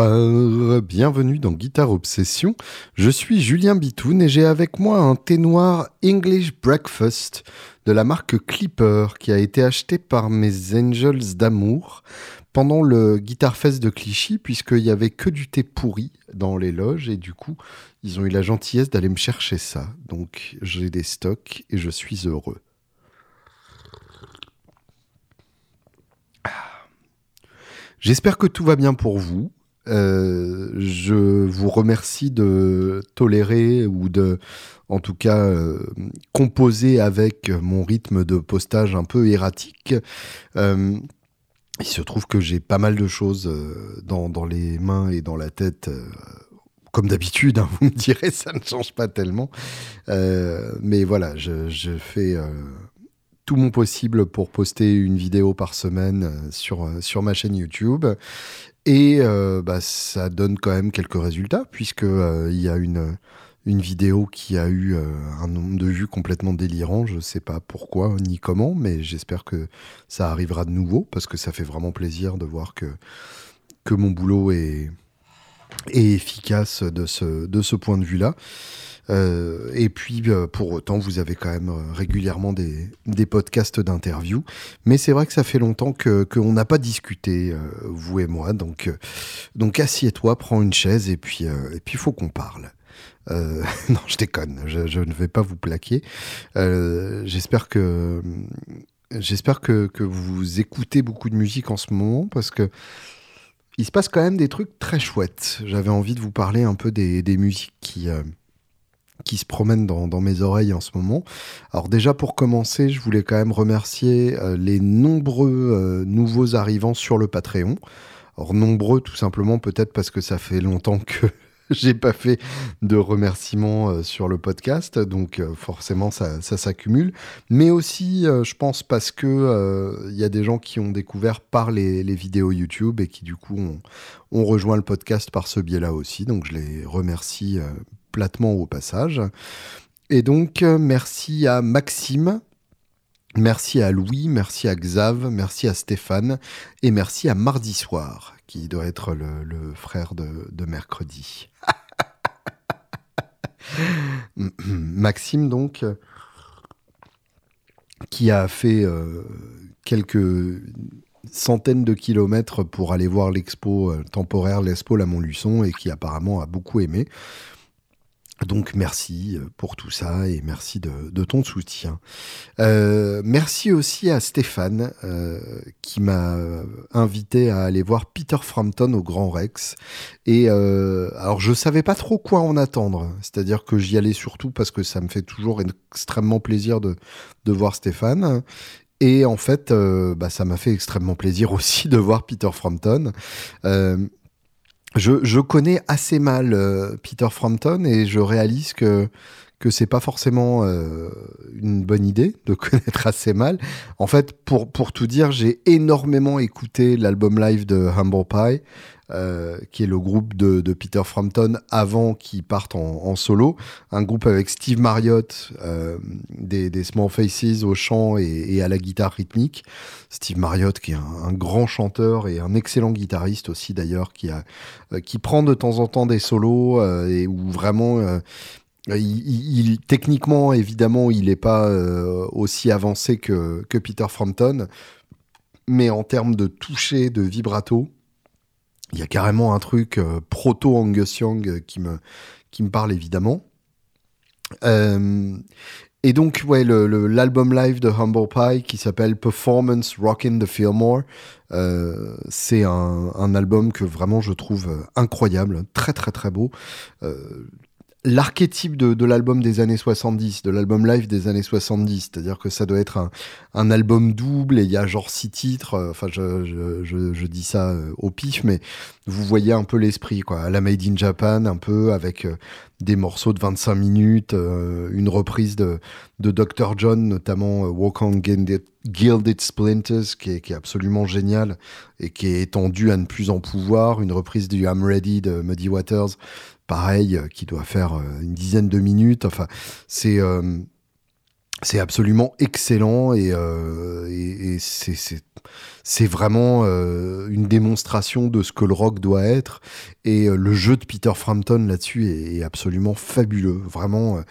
Bienvenue dans Guitare Obsession. Je suis Julien Bitoun et j'ai avec moi un thé noir English Breakfast de la marque Clipper qui a été acheté par mes Angels d'amour pendant le Guitar Fest de Clichy puisqu'il y avait que du thé pourri dans les loges et du coup ils ont eu la gentillesse d'aller me chercher ça. Donc j'ai des stocks et je suis heureux. J'espère que tout va bien pour vous. Euh, je vous remercie de tolérer ou de, en tout cas, euh, composer avec mon rythme de postage un peu erratique. Euh, il se trouve que j'ai pas mal de choses dans, les mains et dans la tête. comme d'habitude, hein, vous me direz, ça ne change pas tellement. mais voilà, je, fais tout mon possible pour poster une vidéo par semaine sur ma chaîne YouTube. Et euh, bah, ça donne quand même quelques résultats, puisqu'il il y a une, une vidéo qui a eu un nombre de vues complètement délirant. Je ne sais pas pourquoi ni comment, mais j'espère que ça arrivera de nouveau, parce que ça fait vraiment plaisir de voir que, que mon boulot est, est efficace de ce, de ce point de vue-là. Euh, et puis, euh, pour autant, vous avez quand même euh, régulièrement des, des podcasts d'interviews. Mais c'est vrai que ça fait longtemps qu'on n'a pas discuté, vous et moi. Donc, donc assieds-toi, prends une chaise et puis et puis faut qu'on parle. non, je déconne, je, ne vais pas vous plaquer. J'espère que que, que, vous écoutez beaucoup de musique en ce moment parce que il se passe quand même des trucs très chouettes. J'avais envie de vous parler un peu des, des musiques qui qui se promènent dans, mes oreilles en ce moment. Alors déjà pour commencer, je voulais quand même remercier euh, les nombreux euh, nouveaux arrivants sur le Patreon. Alors nombreux tout simplement peut-être parce que ça fait longtemps que j'ai pas fait de remerciements euh, sur le podcast, donc forcément ça, s'accumule. Mais aussi, je pense parce que il y a des gens qui ont découvert par les, vidéos YouTube et qui du coup ont, rejoint le podcast par ce biais-là aussi. Donc je les remercie platement au passage. Et donc, euh, merci à Maxime, merci à Louis, merci à Xav, merci à Stéphane, et merci à Mardi Soir, qui doit être le, frère de, mercredi. Maxime, donc, qui a fait euh, quelques centaines de kilomètres pour aller voir l'expo euh, temporaire, l'expo La Montluçon, et qui apparemment a beaucoup aimé. Donc merci euh, pour tout ça et merci de, ton soutien. Euh, merci aussi à Stéphane euh, qui m'a invité à aller voir Peter Frampton au Grand Rex. Et alors je savais pas trop quoi en attendre, c'est-à-dire que j'y allais surtout parce que ça me fait toujours extrêmement plaisir de, de voir Stéphane. Et en fait, bah, ça m'a fait extrêmement plaisir aussi de voir Peter Frampton je, connais assez mal euh, Peter Frampton et je réalise que que c'est pas forcément euh, une bonne idée de connaître assez mal. En fait, pour pour tout dire, j'ai énormément écouté l'album live de Humble Pie. Euh, qui est le groupe de, Peter Frampton avant qu'il parte en, solo. Un groupe avec Steve Marriott, euh, des, Small Faces au chant et, à la guitare rythmique. Steve Marriott qui est un, grand chanteur et un excellent guitariste aussi d'ailleurs, qui, a, euh, qui prend de temps en temps des solos et où vraiment... Il, techniquement, évidemment, il n'est pas aussi avancé que, que Peter Frampton, mais en termes de toucher, de vibrato, il y a carrément un truc euh, proto Angus Young euh, qui me, qui me parle évidemment. Euh, et donc, ouais, l'album live de Humble Pie qui s'appelle Performance Rockin' the Fillmore, c'est un, un, album que vraiment je trouve incroyable, très très très beau l'archétype de, l'album des années 70, de l'album live des années 70. C'est-à-dire que ça doit être un, album double et il y a genre six titres. Euh, enfin, je, dis ça euh, au pif, mais vous voyez un peu l'esprit, quoi. la Made in Japan, un peu avec euh, des morceaux de 25 minutes, une reprise de, de Dr. John, notamment Walk on Gilded, Splinters, qui est, qui est absolument génial et qui est étendu à ne plus en pouvoir, une reprise du I'm Ready de Muddy Waters pareil, euh, qui doit faire euh, une dizaine de minutes. Enfin, c'est euh, c'est absolument excellent et, c'est vraiment une démonstration de ce que le rock doit être. Et le jeu de Peter Frampton là-dessus est, absolument fabuleux. Vraiment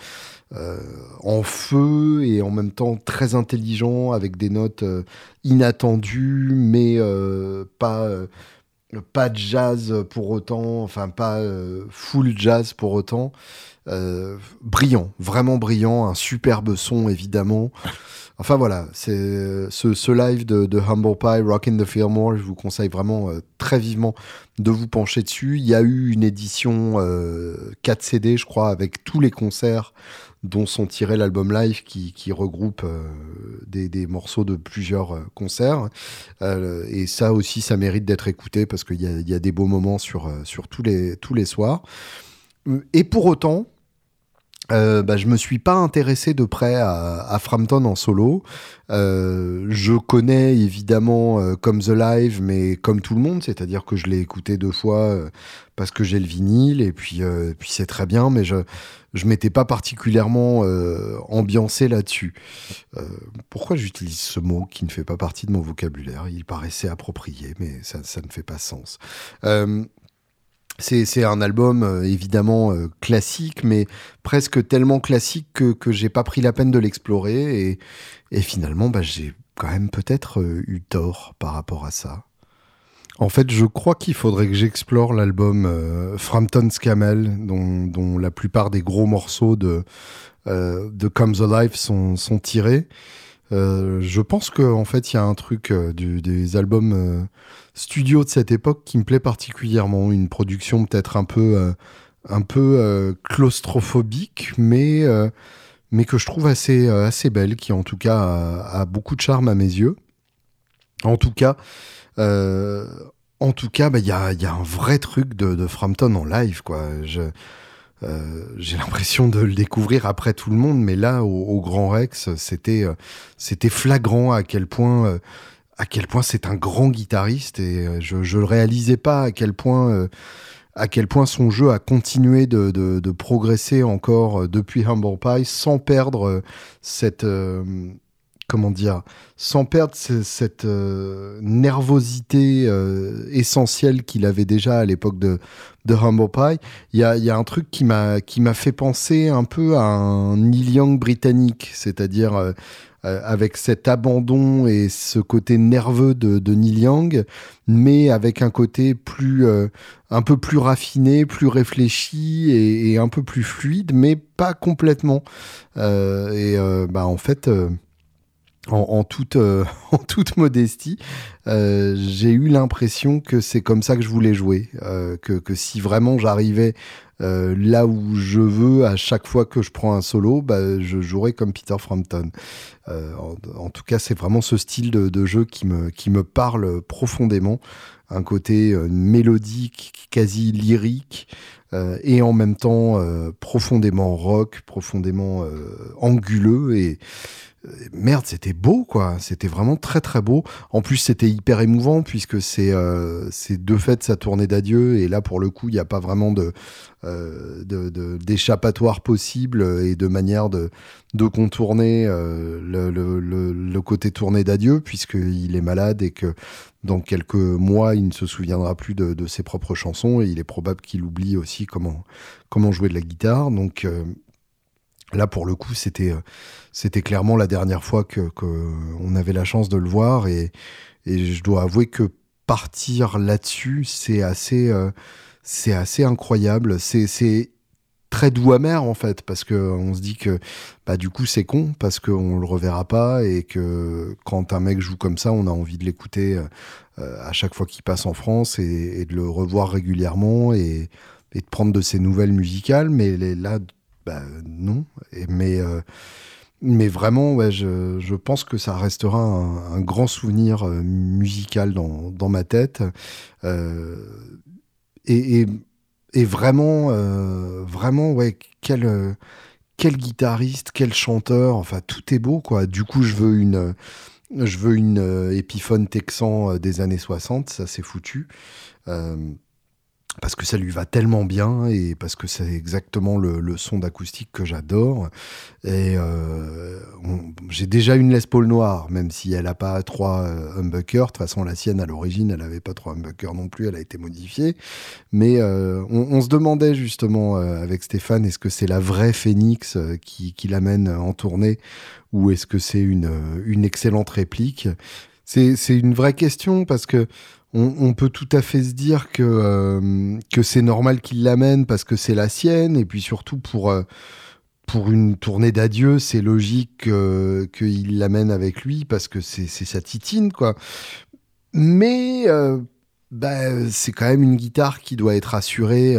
en feu et en même temps très intelligent avec des notes inattendues mais pas pas de jazz pour autant, enfin pas full jazz pour autant. Euh, brillant, vraiment brillant, un superbe son évidemment. Enfin voilà, c'est ce, ce, live de, de, Humble Pie, Rock in the Fillmore, je vous conseille vraiment euh, très vivement de vous pencher dessus. Il y a eu une édition euh, 4 CD, je crois, avec tous les concerts dont sont tirés l'album live qui, qui regroupe euh, des, des, morceaux de plusieurs euh, concerts. et ça aussi, ça mérite d'être écouté parce qu'il y a, y a, des beaux moments sur, sur tous, les, tous les soirs. Et pour autant, euh, bah, je me suis pas intéressé de près à, à Frampton en solo. Euh, je connais évidemment euh, comme The Live, mais comme tout le monde, c'est-à-dire que je l'ai écouté deux fois euh, parce que j'ai le vinyle et puis euh, puis c'est très bien, mais je je m'étais pas particulièrement ambiancé là-dessus. pourquoi j'utilise ce mot qui ne fait pas partie de mon vocabulaire? Il paraissait approprié, mais ça, ça ne fait pas sens. C'est un album euh, évidemment euh, classique, mais presque tellement classique que, que j'ai pas pris la peine de l'explorer. Et, et, finalement, bah, j'ai quand même peut-être euh, eu tort par rapport à ça. En fait, je crois qu'il faudrait que j'explore l'album euh, Frampton's Camel, dont, dont, la plupart des gros morceaux de, euh, de Comes Alive sont, sont tirés. Euh, je pense qu'en en fait, il y a un truc du, des albums studio de cette époque qui me plaît particulièrement. Une production peut-être un peu, euh, un peu euh, claustrophobique, mais, euh, mais que je trouve assez, euh, assez belle, qui en tout cas a, beaucoup de charme à mes yeux. En tout cas, euh, en tout cas, il bah, y, a, y, a, un vrai truc de, Frampton en live, quoi. J'ai l'impression de le découvrir après tout le monde, mais là, au, au Grand Rex, c'était c'était flagrant à quel point à quel point c'est un grand guitariste et euh, je ne le réalisais pas à quel point euh, à quel point son jeu a continué de, de, de progresser encore euh, depuis Humble Pie sans perdre cette comment dire sans perdre cette nervosité essentielle qu'il avait déjà à l'époque de, de Humble Pie. Il y a, y a un truc qui m'a fait penser un peu à un Neil Young britannique, c'est-à-dire euh, avec cet abandon et ce côté nerveux de, de Neil Young, mais avec un côté plus, euh, un peu plus raffiné, plus réfléchi et, un peu plus fluide, mais pas complètement. Euh, et euh, bah, en fait. En, en, toute, euh, en toute modestie, euh, j'ai eu l'impression que c'est comme ça que je voulais jouer, euh, que, que si vraiment j'arrivais euh, là où je veux à chaque fois que je prends un solo, bah, je jouerai comme Peter Frampton. Euh, en, en, tout cas, c'est vraiment ce style de, de, jeu qui me, qui me parle profondément. Un côté euh, mélodique, quasi lyrique, et en même temps profondément rock, profondément anguleux. Et merde, c'était beau, quoi. C'était vraiment très très beau. En plus, c'était hyper émouvant puisque c'est euh, c'est de fait sa tournée d'adieu et là pour le coup, il n'y a pas vraiment de euh, d'échappatoire possible et de manière de de contourner euh, le, le, le, le, côté tournée d'adieu puisqu'il est malade et que dans quelques mois, il ne se souviendra plus de, de ses propres chansons et il est probable qu'il oublie aussi comment comment jouer de la guitare. Donc euh, Là, pour le coup, c'était euh, c'était clairement la dernière fois que, que, on avait la chance de le voir et, et je dois avouer que partir là-dessus, c'est assez euh, c'est assez incroyable. C'est très doux amer en fait parce que on se dit que bah du coup c'est con parce qu'on le reverra pas et que quand un mec joue comme ça, on a envie de l'écouter euh, à chaque fois qu'il passe en France et, de le revoir régulièrement et, et de prendre de ses nouvelles musicales. Mais là bah, non. Euh, mais vraiment, je, pense que ça restera un, grand souvenir euh, musical dans, ma tête. Euh, et, vraiment, vraiment, ouais, quel, quel guitariste, quel chanteur. Enfin, tout est beau, quoi. Du coup, je veux une. Je veux une épiphone texan des années 60, ça c'est foutu. Parce que ça lui va tellement bien et parce que c'est exactement le, son d'acoustique que j'adore. Et euh, j'ai déjà une Les Paul noire, même si elle n'a pas trois euh, humbuckers. De toute façon, la sienne à l'origine, elle n'avait pas trois humbuckers non plus, elle a été modifiée. Mais euh, on, se demandait justement avec Stéphane, est-ce que c'est la vraie Phoenix qui, qui l'amène en tournée ou est-ce que c'est une, une excellente réplique? C'est une vraie question parce que on, peut tout à fait se dire que, euh, que c'est normal qu'il l'amène parce que c'est la sienne, et puis surtout pour, euh, pour une tournée d'adieu, c'est logique qu'il l'amène avec lui parce que c'est sa titine, quoi. Mais euh, bah, c'est quand même une guitare qui doit être assurée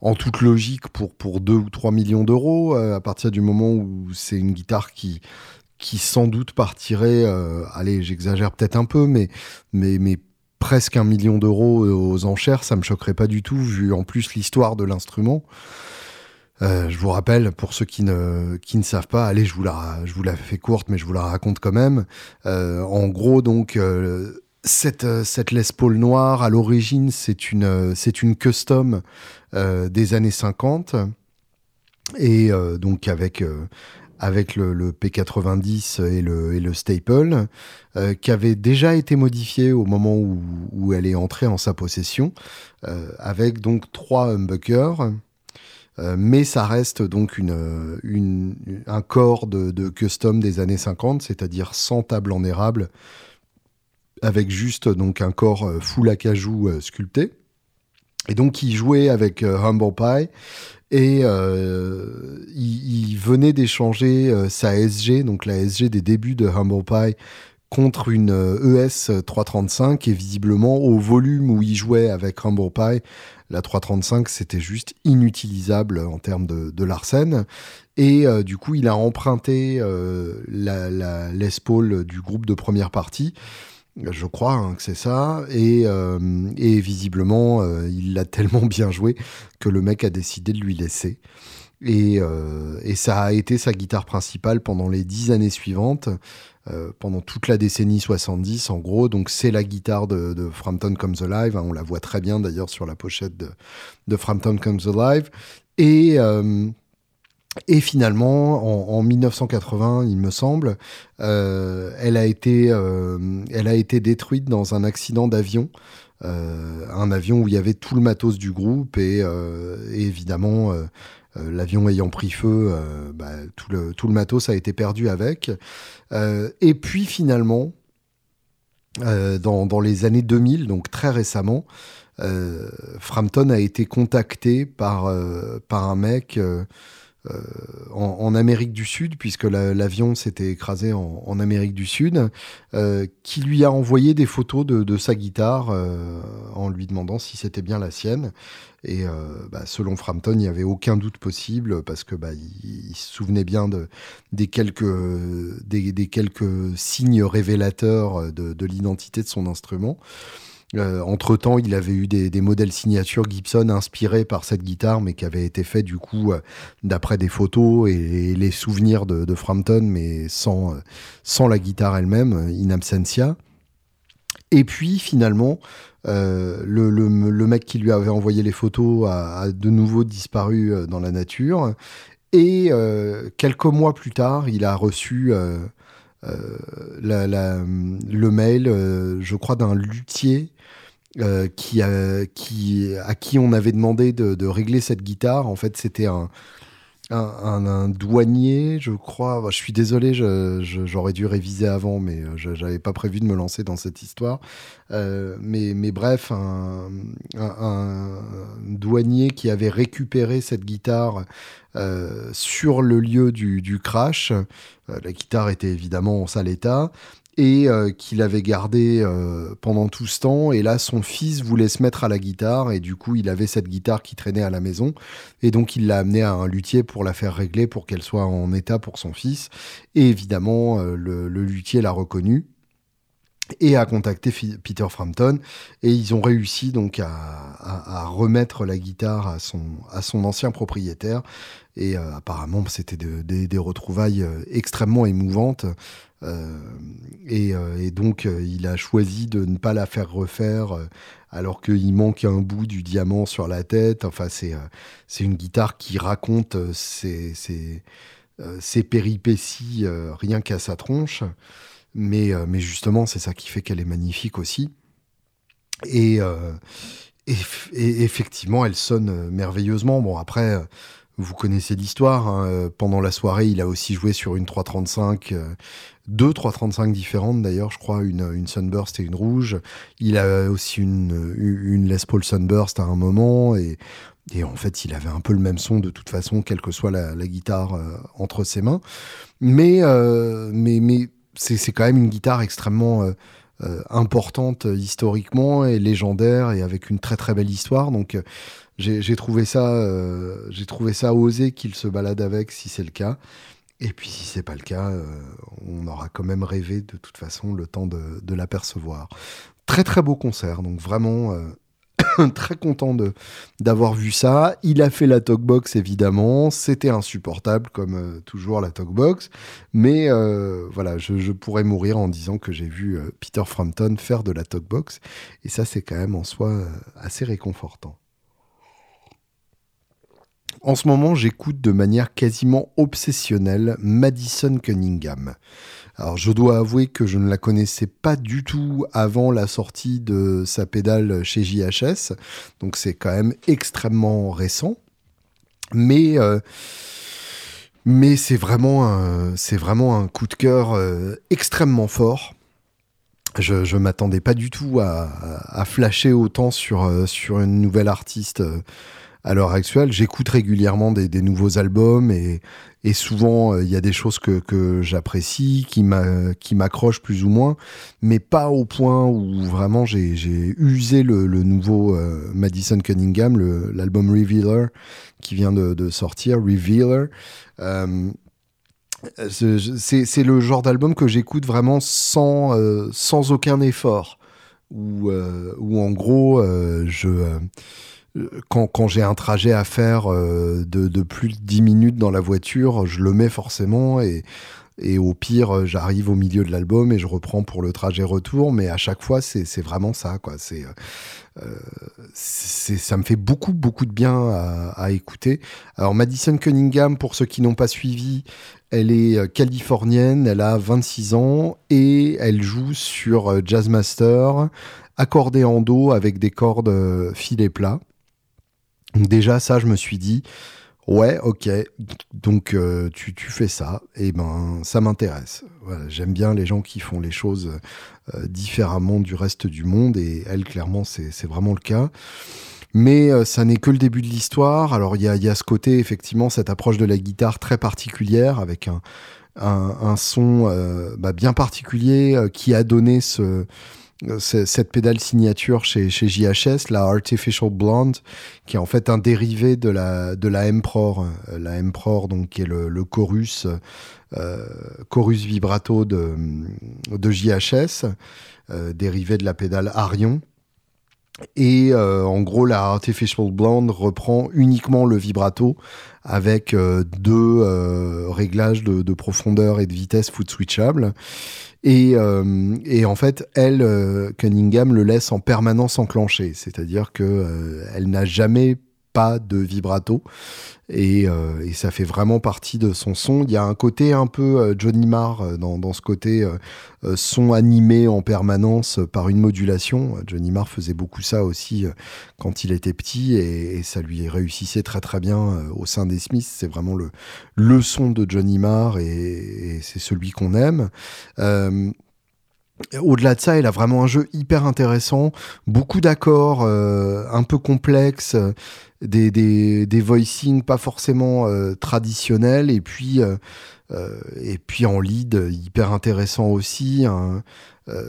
en toute logique pour, pour 2 ou 3 millions d'euros, à partir du moment où c'est une guitare qui qui sans doute partirait, allez, j'exagère peut-être un peu, mais, mais presque un million d'euros aux enchères, ça me choquerait pas du tout, vu en plus l'histoire de l'instrument. Euh, je vous rappelle, pour ceux qui ne, savent pas, allez, je vous, la, je fais courte, mais je vous la raconte quand même. Euh, en gros, donc, euh, cette, cette Les Paul noire, à l'origine, c'est une, c'est une custom des années 50. Et donc, avec, avec le, P90 et le, Staple, euh, qui avait déjà été modifié au moment où, elle est entrée en sa possession, euh, avec donc trois humbuckers. Euh, mais ça reste donc un corps de, de, custom des années 50, c'est-à-dire sans table en érable, avec juste donc un corps full acajou sculpté. Et donc il jouait avec Humble Pie et euh, il, venait d'échanger euh, sa SG, donc la SG des débuts de Humble Pie, contre une ES euh, e 335 et visiblement au volume où il jouait avec Humble Pie, la 335 c'était juste inutilisable en termes de, de Larsen et du coup il a emprunté la, du groupe de première partie je crois hein, que c'est ça. Et, euh, visiblement, euh, il l'a tellement bien joué que le mec a décidé de lui laisser. Et, euh, ça a été sa guitare principale pendant les dix années suivantes, pendant toute la décennie 70 en gros. Donc c'est la guitare de, Frampton Comes Alive. Hein, on la voit très bien d'ailleurs sur la pochette de, de Frampton Comes Alive. Et et finalement, en, 1980, il me semble, euh, elle, a été, euh, elle a été détruite dans un accident d'avion. Euh, un avion où il y avait tout le matos du groupe et, évidemment l'avion ayant pris feu, bah, tout, le, tout le matos a été perdu avec. et puis finalement, dans, dans, les années 2000, donc très récemment, Frampton a été contacté par, par un mec euh, en, Amérique du Sud, puisque l'avion s'était écrasé en, Amérique du Sud, euh, qui lui a envoyé des photos de, sa guitare euh, en lui demandant si c'était bien la sienne. Et bah, selon Frampton, il n'y avait aucun doute possible parce que bah, il, se souvenait bien des, quelques signes révélateurs de l'identité de son instrument. Euh, entre-temps, il avait eu des, modèles signature Gibson inspirés par cette guitare, mais qui avaient été faits du coup euh, d'après des photos et, les souvenirs de, Frampton, mais sans, euh, sans la guitare elle-même, in absentia. Et puis finalement, le, mec qui lui avait envoyé les photos a, de nouveau disparu dans la nature. Et quelques mois plus tard, il a reçu le mail, je crois, d'un luthier euh, à qui on avait demandé de, de régler cette guitare. En fait, c'était un, un, douanier, je crois. je suis désolé, j'aurais dû réviser avant, mais euh, je n'avais pas prévu de me lancer dans cette histoire. Euh, mais, mais, bref, un, douanier qui avait récupéré cette guitare sur le lieu du, du crash. la guitare était évidemment en sale état et euh, qu'il avait gardé euh, pendant tout ce temps. Et là, son fils voulait se mettre à la guitare et du coup, il avait cette guitare qui traînait à la maison. Et donc, il l'a amenée à un luthier pour la faire régler pour qu'elle soit en état pour son fils. Et évidemment, euh, le, luthier l'a reconnu. et a contacté Peter Frampton et ils ont réussi donc à, remettre la guitare à son, ancien propriétaire et apparemment c'était des retrouvailles extrêmement émouvantes euh, et, donc il a choisi de ne pas la faire refaire alors qu'il manque un bout du diamant sur la tête enfin c'est une guitare qui raconte ses, ses, péripéties rien qu'à sa tronche mais, euh, mais justement, c'est ça qui fait qu'elle est magnifique aussi. Et, euh, effectivement, elle sonne euh, merveilleusement. Bon, après, vous connaissez l'histoire. Hein, pendant la soirée, il a aussi joué sur une 335, deux 335 différentes d'ailleurs, je crois, une, Sunburst et une rouge. Il a aussi une, Les Paul Sunburst à un moment. Et, en fait, il avait un peu le même son de toute façon, quelle que soit la, guitare entre ses mains. Mais, mais c'est quand même une guitare extrêmement euh, euh, importante euh, historiquement et légendaire et avec une très très belle histoire. Donc j'ai trouvé ça, j'ai trouvé ça osé qu'il se balade avec si c'est le cas. Et puis si c'est pas le cas, on aura quand même rêvé de toute façon le temps de, l'apercevoir. Très très beau concert, donc vraiment très content d'avoir vu ça. Il a fait la talkbox évidemment, c'était insupportable comme euh, toujours la talkbox, mais euh, voilà, je, pourrais mourir en disant que j'ai vu euh, Peter Frampton faire de la talkbox, et ça c'est quand même en soi assez réconfortant. En ce moment, j'écoute de manière quasiment obsessionnelle Madison Cunningham. Alors je dois avouer que je ne la connaissais pas du tout avant la sortie de sa pédale chez JHS, donc c'est quand même extrêmement récent. Mais euh, c'est vraiment un, coup de cœur euh, extrêmement fort. Je, ne m'attendais pas du tout à, flasher autant euh, sur une nouvelle artiste à l'heure actuelle. J'écoute régulièrement des, nouveaux albums et, souvent euh, il y a des choses que, j'apprécie, qui m'accrochent plus ou moins, mais pas au point où vraiment j'ai usé le, nouveau euh, Madison Cunningham, l'album Revealer qui vient de, sortir, Revealer. Euh, c'est le genre d'album que j'écoute vraiment sans, aucun effort, où en gros je quand, j'ai un trajet à faire euh, de, plus de 10 minutes dans la voiture, je le mets forcément et, au pire, j'arrive au milieu de l'album et je reprends pour le trajet retour. Mais à chaque fois, c'est vraiment ça. Quoi. Euh, ça me fait beaucoup, beaucoup de bien à, écouter. Alors, Madison Cunningham, pour ceux qui n'ont pas suivi, elle est euh, californienne, elle a 26 ans et elle joue sur Jazzmaster, accordé en do avec des cordes filets plats. Déjà, ça, je me suis dit, ouais, ok, donc euh, tu, fais ça, et ben ça m'intéresse. J'aime bien les gens qui font les choses euh, différemment du reste du monde, et elle, clairement, c'est vraiment le cas. Mais euh, ça n'est que le début de l'histoire. Alors il y a, ce côté, effectivement, cette approche de la guitare très particulière, avec un, un, son bah, bien particulier qui a donné ce cette pédale signature chez, chez JHS, la Artificial Blonde, qui est en fait un dérivé de la, de la Emperor, euh, la Emperor donc qui est le, le chorus, euh, chorus vibrato de, de JHS, euh, dérivé de la pédale Arion. Et en gros, la Artificial Blonde reprend uniquement le vibrato avec deux réglages de, de, profondeur et de vitesse foot switchable. Et, euh, et, en fait, elle, euh, Cunningham, le laisse en permanence enclenché, c'est-à-dire que euh, elle n'a jamais de vibrato et, et, ça fait vraiment partie de son son. Il y a un côté un peu Johnny Marr dans, dans ce côté son animé en permanence par une modulation. Johnny Marr faisait beaucoup ça aussi quand il était petit et, ça lui réussissait très très bien au sein des Smiths. C'est vraiment le, son de Johnny Marr et, c'est celui qu'on aime. Au-delà de ça, elle a vraiment un jeu hyper intéressant, beaucoup d'accords euh, un peu complexes, des, des, des voicings pas forcément euh, traditionnels, et puis, euh, et puis en lead, hyper intéressant aussi.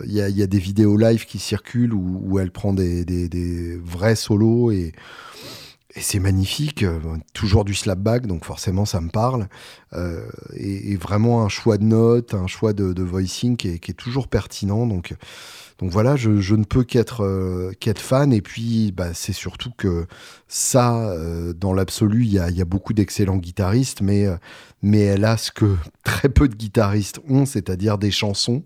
Il y, a, y, a, des vidéos live qui circulent où, où elle prend des, des, vrais solos et, et c'est magnifique. toujours du slapback, donc forcément ça me parle. et, vraiment un choix de notes, un choix de, voicing qui est, qui est, toujours pertinent. Donc donc voilà, je, ne peux qu'être euh, qu'être fan. Et puis, bah, c'est surtout que ça, euh, dans l'absolu, il y a, beaucoup d'excellents guitaristes, mais, euh, mais elle a ce que très peu de guitaristes ont, c'est-à-dire des chansons,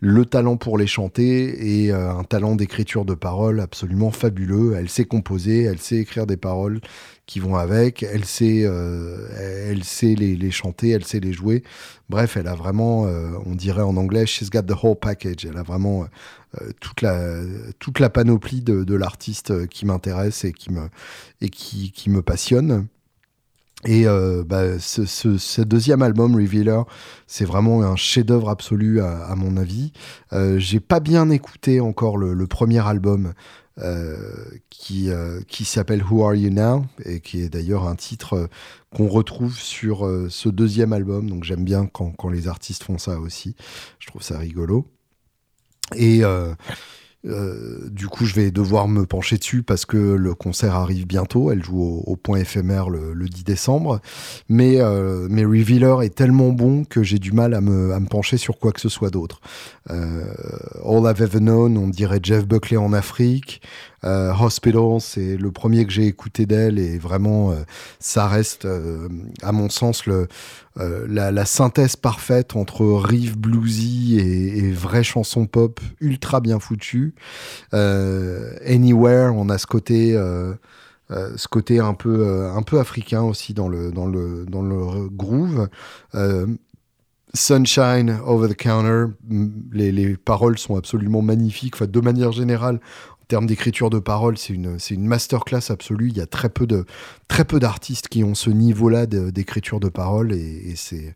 le talent pour les chanter et un talent d'écriture de paroles absolument fabuleux. Elle sait composer, elle sait écrire des paroles qui vont avec, elle sait, elle sait les, chanter, elle sait les jouer. Bref, elle a vraiment, on dirait en anglais, she's got the whole package. Elle a vraiment euh, toute, la, toute la panoplie de, l'artiste qui m'intéresse et, qui me, et qui, qui me passionne. Et euh, bah, ce, deuxième album, Revealer, c'est vraiment un chef-d'œuvre absolu à, mon avis. Euh, j'ai pas bien écouté encore le, premier album qui, qui s'appelle Who Are You Now et qui est d'ailleurs un titre qu'on retrouve sur ce deuxième album. Donc j'aime bien quand, quand, les artistes font ça aussi. Je trouve ça rigolo. Et euh, euh, du coup, je vais devoir me pencher dessus parce que le concert arrive bientôt. Elle joue au, point éphémère le, 10 décembre. Mais, euh, mais Revealer est tellement bon que j'ai du mal à me, à me, pencher sur quoi que ce soit d'autre. All I've Ever Known, on dirait Jeff Buckley en Afrique. Euh, Hospital, c'est le premier que j'ai écouté d'elle et vraiment, euh, ça reste, euh, à mon sens, le, la, synthèse parfaite entre riff bluesy et, vraie chanson pop ultra bien foutue. Anywhere, on a ce côté. ce côté un peu, un peu africain aussi dans le, dans le, dans le groove. Sunshine Over the Counter, les, les, paroles sont absolument magnifiques. De manière générale, termes d'écriture de parole, c'est une, c'est une masterclass absolue. Il y a très peu, de, très peu d'artistes qui ont ce niveau-là d'écriture de parole et, c'est,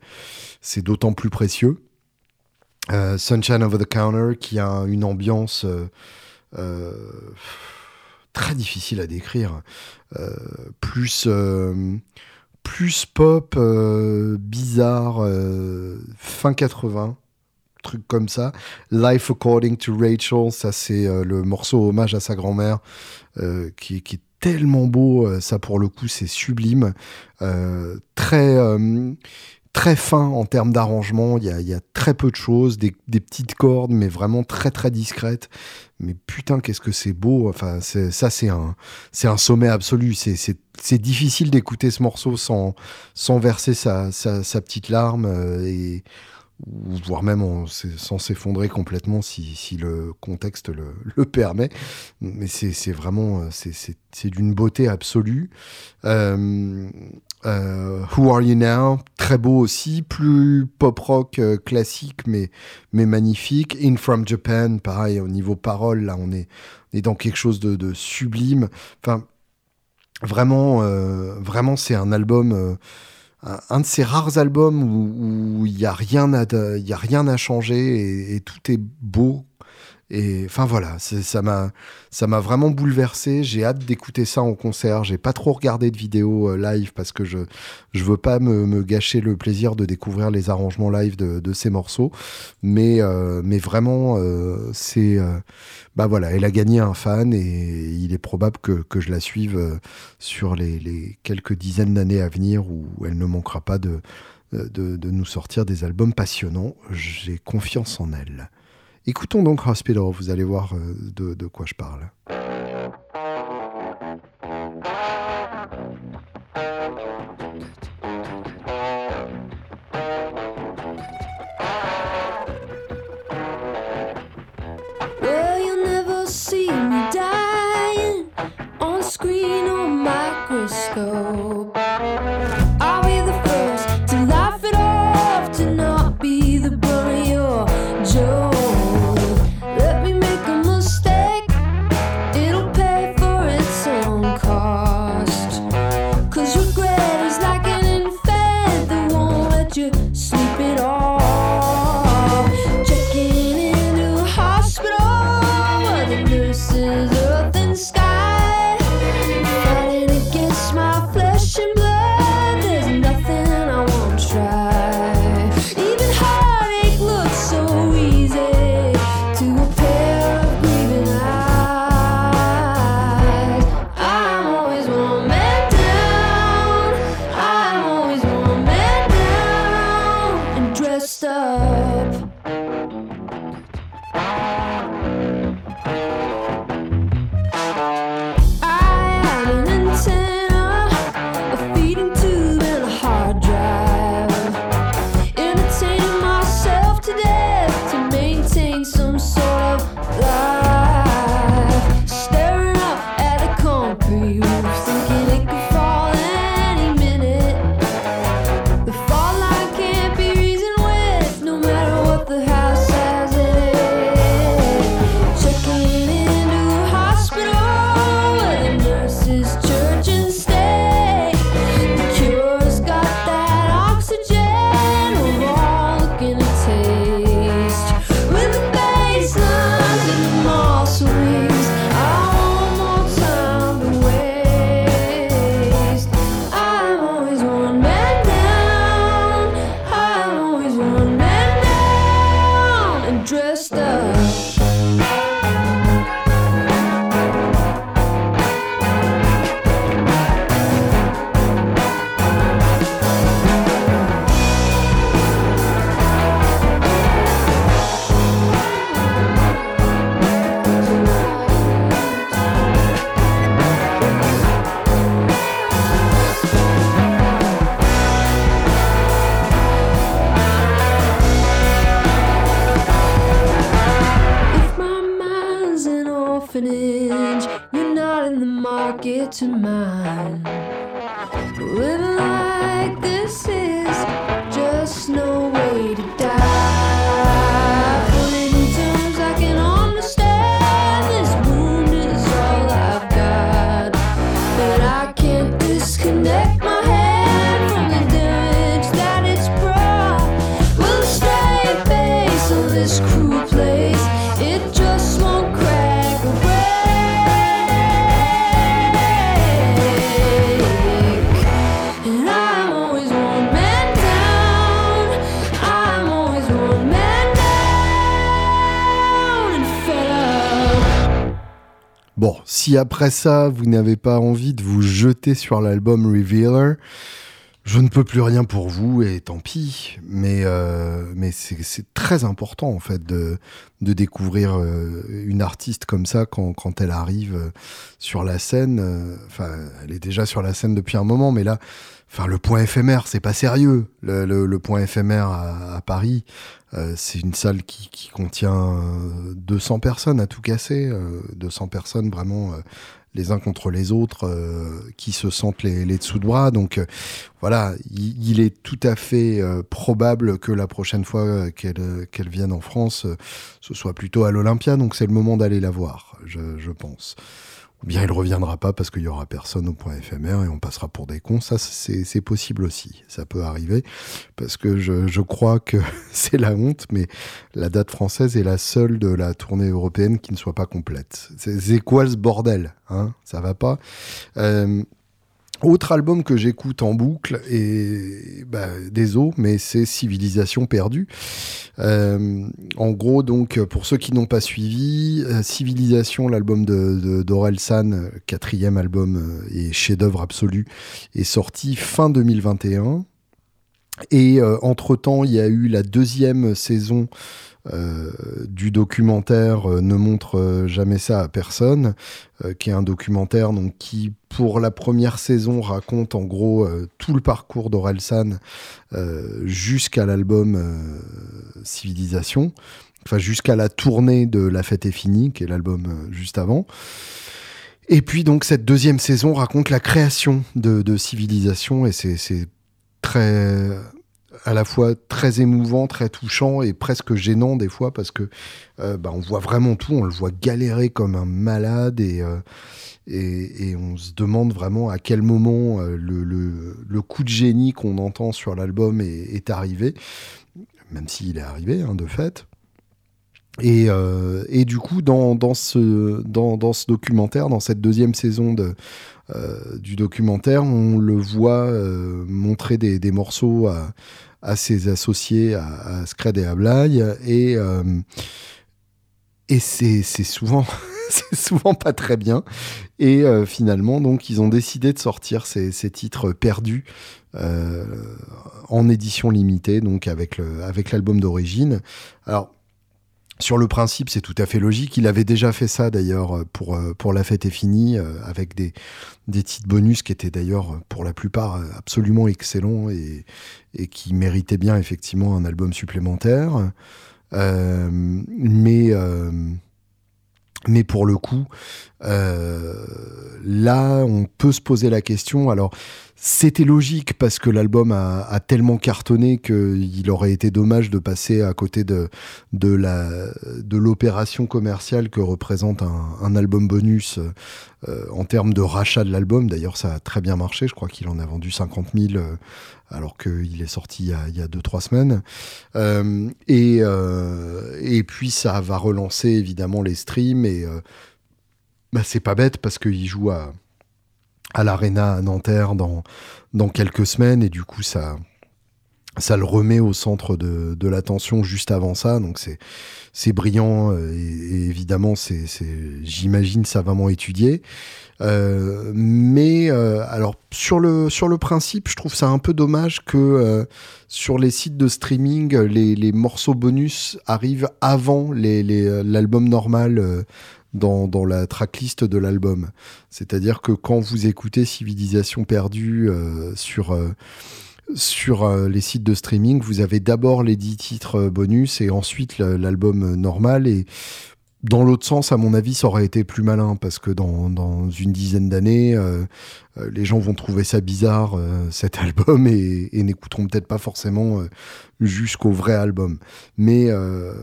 c'est d'autant plus précieux. Euh, Sunshine Over the Counter, qui a une ambiance euh, euh, très difficile à décrire, plus, plus pop, bizarre, fin 80 truc comme ça. Life According to Rachel, ça c'est euh, le morceau hommage à sa grand-mère euh, qui, est tellement beau, euh, ça pour le coup c'est sublime, très très fin en termes d'arrangement, il y a, très peu de choses, des, petites cordes mais vraiment très très discrètes. Mais putain qu'est-ce que c'est beau, enfin ça c'est un c'est un sommet absolu, c'est difficile d'écouter ce morceau sans sans verser sa, sa, sa petite larme et voire même sans s'effondrer complètement si, le contexte le, permet. Mais c'est vraiment c'est d'une beauté absolue. Euh, euh, Who Are You Now, très beau aussi, plus pop rock euh, classique mais, mais magnifique. In From Japan, pareil au niveau parole, là on est, est dans quelque chose de, sublime. Enfin, vraiment, vraiment c'est un album un, de ces rares albums où il n'y a, rien à, a rien à changer et, tout est beau. Et enfin voilà, ça m'a ça m'a vraiment bouleversé. J'ai hâte d'écouter ça en concert. J'ai pas trop regardé de vidéos euh, live parce que je je veux pas me, gâcher le plaisir de découvrir les arrangements live de, ces morceaux. Mais euh, mais vraiment euh, c'est bah voilà, elle a gagné un fan et il est probable que, je la suive sur les, quelques dizaines d'années à venir où elle ne manquera pas de, de nous sortir des albums passionnants. J'ai confiance en elle. Écoutons donc Hospital, vous allez voir euh, de, quoi je parle. Si après ça, vous n'avez pas envie de vous jeter sur l'album Revealer, je ne peux plus rien pour vous et tant pis. Mais, euh, mais c'est très important en fait de, de découvrir euh, une artiste comme ça quand, quand elle arrive euh, sur la scène. Enfin, elle est déjà sur la scène depuis un moment, mais là, enfin, le point éphémère, c'est pas sérieux. Le, le- le point éphémère à, à Paris, euh, c'est une salle qui, qui contient euh, 200 personnes à tout casser, euh, 200 personnes vraiment euh, les uns contre les autres, euh, qui se sentent les, les dessous de bras. Donc euh, voilà, il, il est tout à fait euh, probable que la prochaine fois euh, qu'elle euh, qu'elle vienne en France, euh, ce soit plutôt à l'Olympia. Donc c'est le moment d'aller la voir, je, je pense. Ou bien il reviendra pas parce qu'il y aura personne au point éphémère et on passera pour des cons. Ça, c'est possible aussi. Ça peut arriver parce que je, crois que c'est la honte, mais la date française est la seule de la tournée européenne qui ne soit pas complète. C'est quoi ce bordel hein? Ça va pas? Euh, autre album que j'écoute en boucle, et bah, désolé, mais c'est Civilisation perdue. Euh, en gros, donc, pour ceux qui n'ont pas suivi, euh, Civilisation, l'album de, de- San, euh, quatrième album euh, et chef-d'œuvre absolu, est sorti fin 2021. Et euh, entre-temps, il y a eu la deuxième saison du documentaire euh, Ne montre euh, jamais ça à personne, euh, qui est un documentaire donc, qui, pour la première saison, raconte en gros euh, tout le parcours d'Orelsan euh, jusqu'à l'album euh, Civilisation, enfin jusqu'à la tournée de La fête est finie, qui est l'album euh, juste avant. Et puis donc cette deuxième saison raconte la création de, de Civilisation et c'est très à la fois très émouvant, très touchant et presque gênant des fois parce que euh, bah, on voit vraiment tout, on le voit galérer comme un malade et, euh, et, on se demande vraiment à quel moment euh, le, le- coup de génie qu'on entend sur l'album est, arrivé, même s'il est arrivé hein, de fait. Et, et du coup, dans, dans, ce, dans, dans ce documentaire, dans cette deuxième saison de, du documentaire, on le voit montrer des, des morceaux à, à ses associés, à, à Scred et à Blaye. Et, euh, et c'est c'est souvent, c'est souvent pas très bien. Et euh, finalement, donc, ils ont décidé de sortir ces, ces titres perdus euh, en édition limitée, donc avec le, avec l'album d'origine. Alors. Sur le principe, c'est tout à fait logique. Il avait déjà fait ça d'ailleurs pour, euh, pour La fête est finie, euh, avec des, des titres bonus qui étaient d'ailleurs pour la plupart euh, absolument excellents et, qui méritaient bien effectivement un album supplémentaire. Euh, mais, euh, pour le coup, euh, là, on peut se poser la question. Alors, c'était logique parce que l'album a, tellement cartonné qu'il aurait été dommage de passer à côté de, l'opération commerciale que représente un, album bonus euh, en termes de rachat de l'album. D'ailleurs, ça a très bien marché. Je crois qu'il en a vendu 50 000 euh, alors qu'il est sorti il y a, il y a deux trois semaines. Euh, et euh, et puis ça va relancer évidemment les streams et euh, bah, c'est pas bête parce qu'il joue à à l'Arena à Nanterre dans, quelques semaines et du coup ça, ça le remet au centre de, l'attention juste avant ça. Donc c'est brillant euh, et, évidemment c'est j'imagine savamment étudié euh, mais euh, alors sur le principe je trouve ça un peu dommage que euh, sur les sites de streaming les, morceaux bonus arrivent avant les l'album normal euh, dans, dans la tracklist de l'album. C'est-à-dire que quand vous écoutez Civilisation perdue euh, sur, euh, sur euh, les sites de streaming, vous avez d'abord les 10 titres bonus et ensuite l'album normal. Et dans l'autre sens, à mon avis, ça aurait été plus malin parce que dans, une dizaine d'années, euh, euh, les gens vont trouver ça bizarre, euh, cet album, et, n'écouteront peut-être pas forcément euh, jusqu'au vrai album. Mais,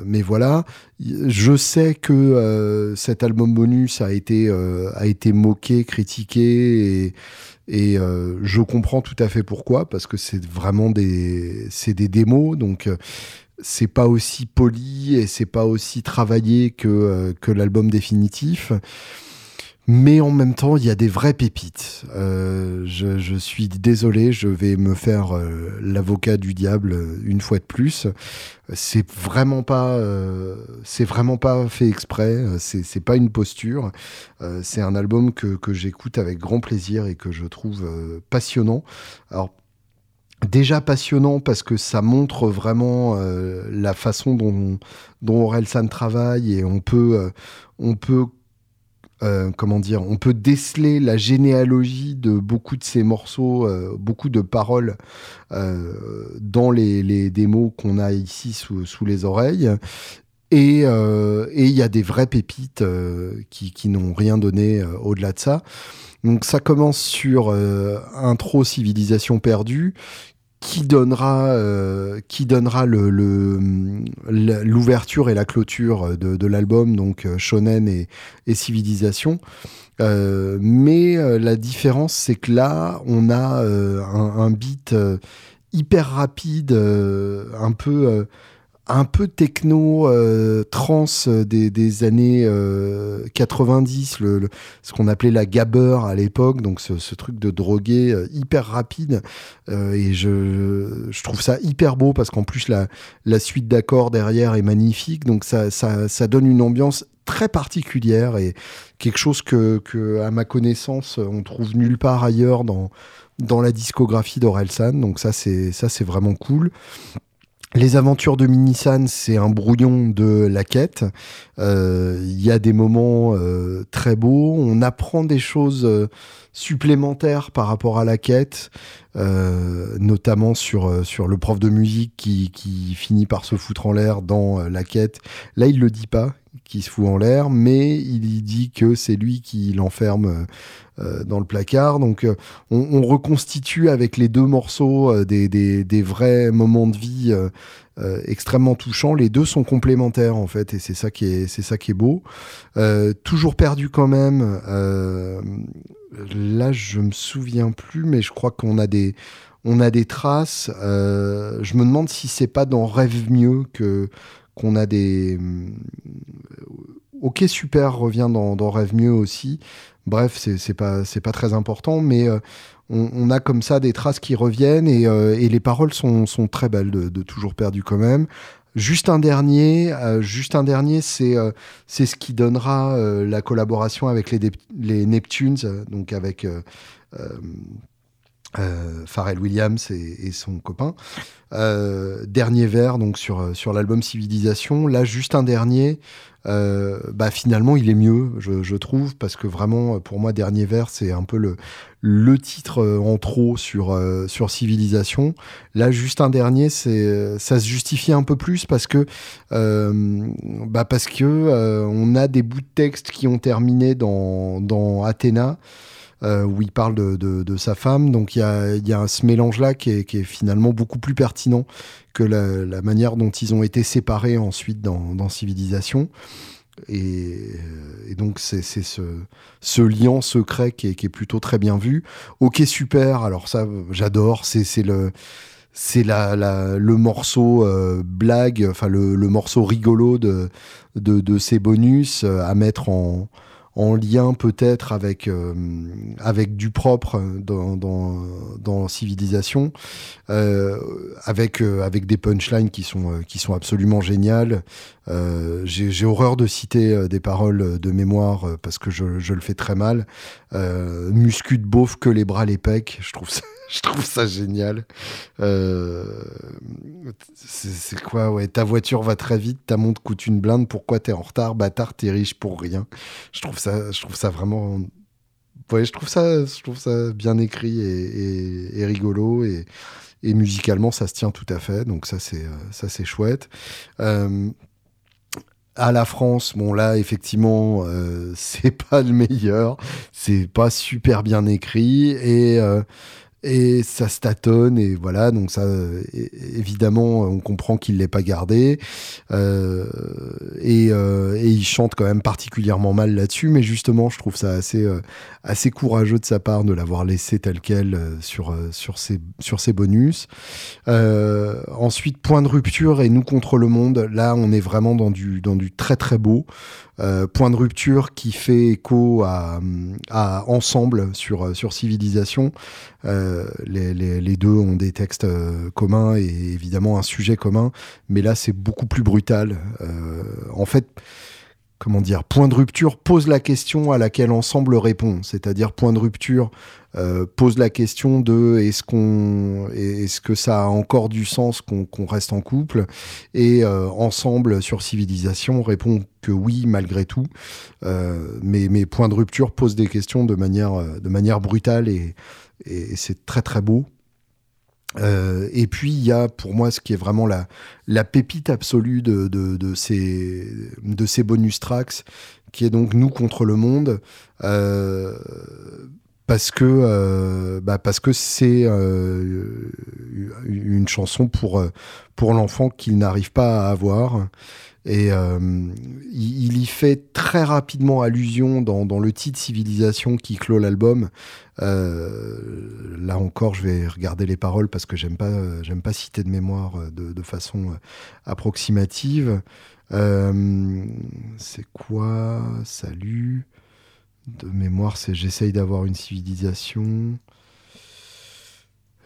mais voilà, je sais que cet album bonus a été, a été moqué, critiqué, et, je comprends tout à fait pourquoi, parce que c'est vraiment des, c'est des démos, donc c'est pas aussi poli et c'est pas aussi travaillé que, euh, que l'album définitif. Mais en même temps, il y a des vraies pépites. Euh, je, suis désolé, je vais me faire euh, l'avocat du diable une fois de plus. C'est vraiment pas, c'est vraiment pas fait exprès. C'est pas une posture. C'est un album que, que j'écoute avec grand plaisir et que je trouve passionnant. Alors déjà passionnant parce que ça montre vraiment euh, la façon dont dont Orelsan travaille et on peut euh, on peut euh, comment dire, on peut déceler la généalogie de beaucoup de ces morceaux, beaucoup de paroles dans les, les démos qu'on a ici sous les oreilles. Et euh, et il y a des vraies pépites euh, qui, n'ont rien donné euh, au-delà de ça. Donc ça commence sur intro civilisation perdue qui donnera qui donnera l'ouverture et la clôture de, l'album donc shonen et, civilisation mais la différence c'est que là on a un, beat hyper rapide un peu un peu techno euh, trans euh, des, des années euh, 90 le, le- ce qu'on appelait la gabber à l'époque donc ce, ce truc de drogué euh, hyper rapide. Euh, et je, je trouve ça hyper beau parce qu'en plus la, la suite d'accords derrière est magnifique. Donc ça, ça, ça donne une ambiance très particulière et quelque chose que, que à ma connaissance on trouve nulle part ailleurs dans dans la discographie d'Orelsan. Donc ça c'est ça c'est vraiment cool les aventures de Minisan, c'est un brouillon de la quête. Euh, Il y a des moments euh, très beaux. On apprend des choses euh, supplémentaires par rapport à la quête, euh, notamment sur, euh, sur le prof de musique qui, qui finit par se foutre en l'air dans euh, la quête. Là, il le dit pas qui se fout en l'air, mais il dit que c'est lui qui l'enferme euh, dans le placard. Donc, euh, on, on reconstitue avec les deux morceaux euh, des, vrais moments de vie euh, euh, extrêmement touchants. Les deux sont complémentaires en fait, et c'est ça qui est, beau. Euh, toujours perdu quand même. euh, là, je me souviens plus, mais je crois qu'on a des, on a des traces. Euh, je me demande si c'est pas dans Rêve mieux que qu'on a des. hum, Ok, super revient dans, dans Rêve mieux aussi. Bref, c'est pas pas très important, mais euh, on, on a comme ça des traces qui reviennent et, euh, les paroles sont, très belles de, toujours perdu quand même. juste un dernier, euh, juste un dernier, c'est euh, ce qui donnera euh, la collaboration avec les, les Neptunes, euh, donc avec euh, Pharrell Williams et, et son copain. Euh, dernier vers donc sur euh, sur l'album Civilisation. Là, juste un dernier. euh, bah finalement, il est mieux, je, je trouve, parce que vraiment, pour moi, dernier vers, c'est un peu le le titre euh, en trop sur euh, sur Civilisation. Là, juste un dernier, c'est ça se justifie un peu plus parce que bah parce que on a des bouts de texte qui ont terminé dans dans Athéna. Euh, où il parle de, de, de sa femme. Donc il y a, y a ce mélange-là qui est, qui est finalement beaucoup plus pertinent que la, la manière dont ils ont été séparés ensuite dans, dans Civilisation. Et, euh, et donc c'est ce, ce lien secret qui est, qui est plutôt très bien vu. Ok super, alors ça j'adore, c'est c'est le c'est la, la, le morceau euh, blague, enfin le, le morceau rigolo de, de, de ces bonus euh, à mettre en, en lien peut-être avec, euh, avec du propre dans, dans, dans Civilisation, euh, avec, euh, avec des punchlines qui sont, qui sont absolument géniales. Euh, J'ai horreur de citer euh, des paroles de mémoire euh, parce que je, le fais très mal. Euh, muscu de beauf que les bras les pecs, je trouve ça, je trouve ça génial. Euh, c'est quoi ouais ta voiture va très vite ta montre coûte une blinde pourquoi t'es en retard? Bâtard t'es riche pour rien. Je trouve ça je trouve ça vraiment ouais je trouve ça je trouve ça bien écrit et, rigolo et, musicalement ça se tient tout à fait. Donc ça c'est euh, chouette. Euh, à la France, bon là effectivement euh, c'est pas le meilleur, c'est pas super bien écrit et euh, et ça se tâtonne et voilà donc ça évidemment on comprend qu'il l'ait pas gardé. Euh, et, euh, et il chante quand même particulièrement mal là-dessus mais justement je trouve ça assez euh, assez courageux de sa part de l'avoir laissé tel quel sur sur ses bonus. Ensuite point de rupture et nous contre le monde. Là on est vraiment dans du dans du très très beau euh, point de rupture qui fait écho à, ensemble sur sur civilisation euh, les, deux ont des textes euh, communs et évidemment un sujet commun, mais là c'est beaucoup plus brutal. Euh, en fait, comment dire, point de rupture pose la question à laquelle ensemble répond, c'est-à-dire point de rupture euh, pose la question de est-ce qu'on est-ce que ça a encore du sens qu'on reste en couple? Et euh, ensemble sur civilisation répond que oui malgré tout. Euh, mais mais point de rupture pose des questions de manière de manière brutale et et c'est très très beau. Euh, et puis il y a pour moi ce qui est vraiment la, la pépite absolue de, de, de ces, de ces bonus tracks, qui est donc Nous contre le monde, euh, parce que euh, bah parce que c'est euh, une chanson pour, euh, pour l'enfant qu'il n'arrive pas à avoir. Et euh, il, y fait très rapidement allusion dans, le titre Civilisation qui clôt l'album. Euh, là encore, je vais regarder les paroles parce que j'aime pas, euh, j'aime pas citer de mémoire de, façon approximative. C'est quoi? Salut. De mémoire, c'est j'essaye d'avoir une civilisation.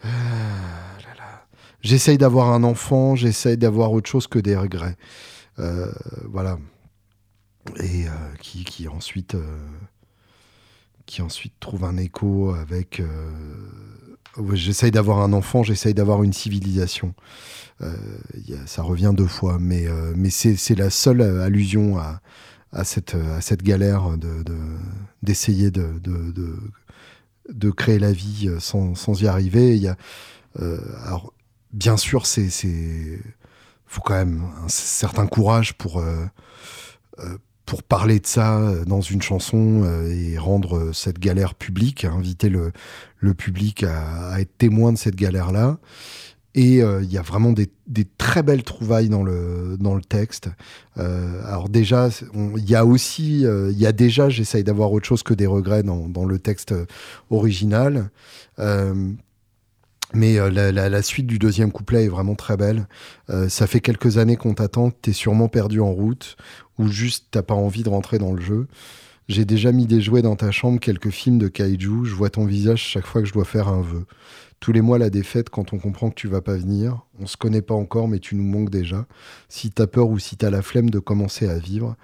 Ah. J'essaye d'avoir un enfant, j'essaye d'avoir autre chose que des regrets. Euh, voilà. Et euh, qui, qui ensuite euh, qui ensuite trouve un écho avec j'essaye d'avoir un enfant, j'essaye d'avoir une civilisation. Ça revient deux fois, mais, mais c'est la seule allusion à, à, cette, à cette galère de- de- d'essayer de, de, de, de créer la vie sans, sans y arriver. Y a, alors, bien sûr, c'est faut quand même un certain courage pour euh, euh, pour parler de ça euh, dans une chanson et rendre cette galère publique, inviter le, le public à, être témoin de cette galère-là. Et il y a vraiment des, très belles trouvailles dans le, dans le texte. Alors déjà, il y a aussi, il y a déjà, j'essaye d'avoir autre chose que des regrets dans, le texte original. Mais euh, la, suite du deuxième couplet est vraiment très belle. Euh, ça fait quelques années qu'on t'attend, t'es sûrement perdu en route, ou juste t'as pas envie de rentrer dans le jeu. J'ai déjà mis des jouets dans ta chambre, quelques films de kaiju. Je vois ton visage chaque fois que je dois faire un vœu. Tous les mois, la défaite, quand on comprend que tu vas pas venir. On se connaît pas encore, mais tu nous manques déjà. Si t'as peur ou si t'as la flemme de commencer à vivre,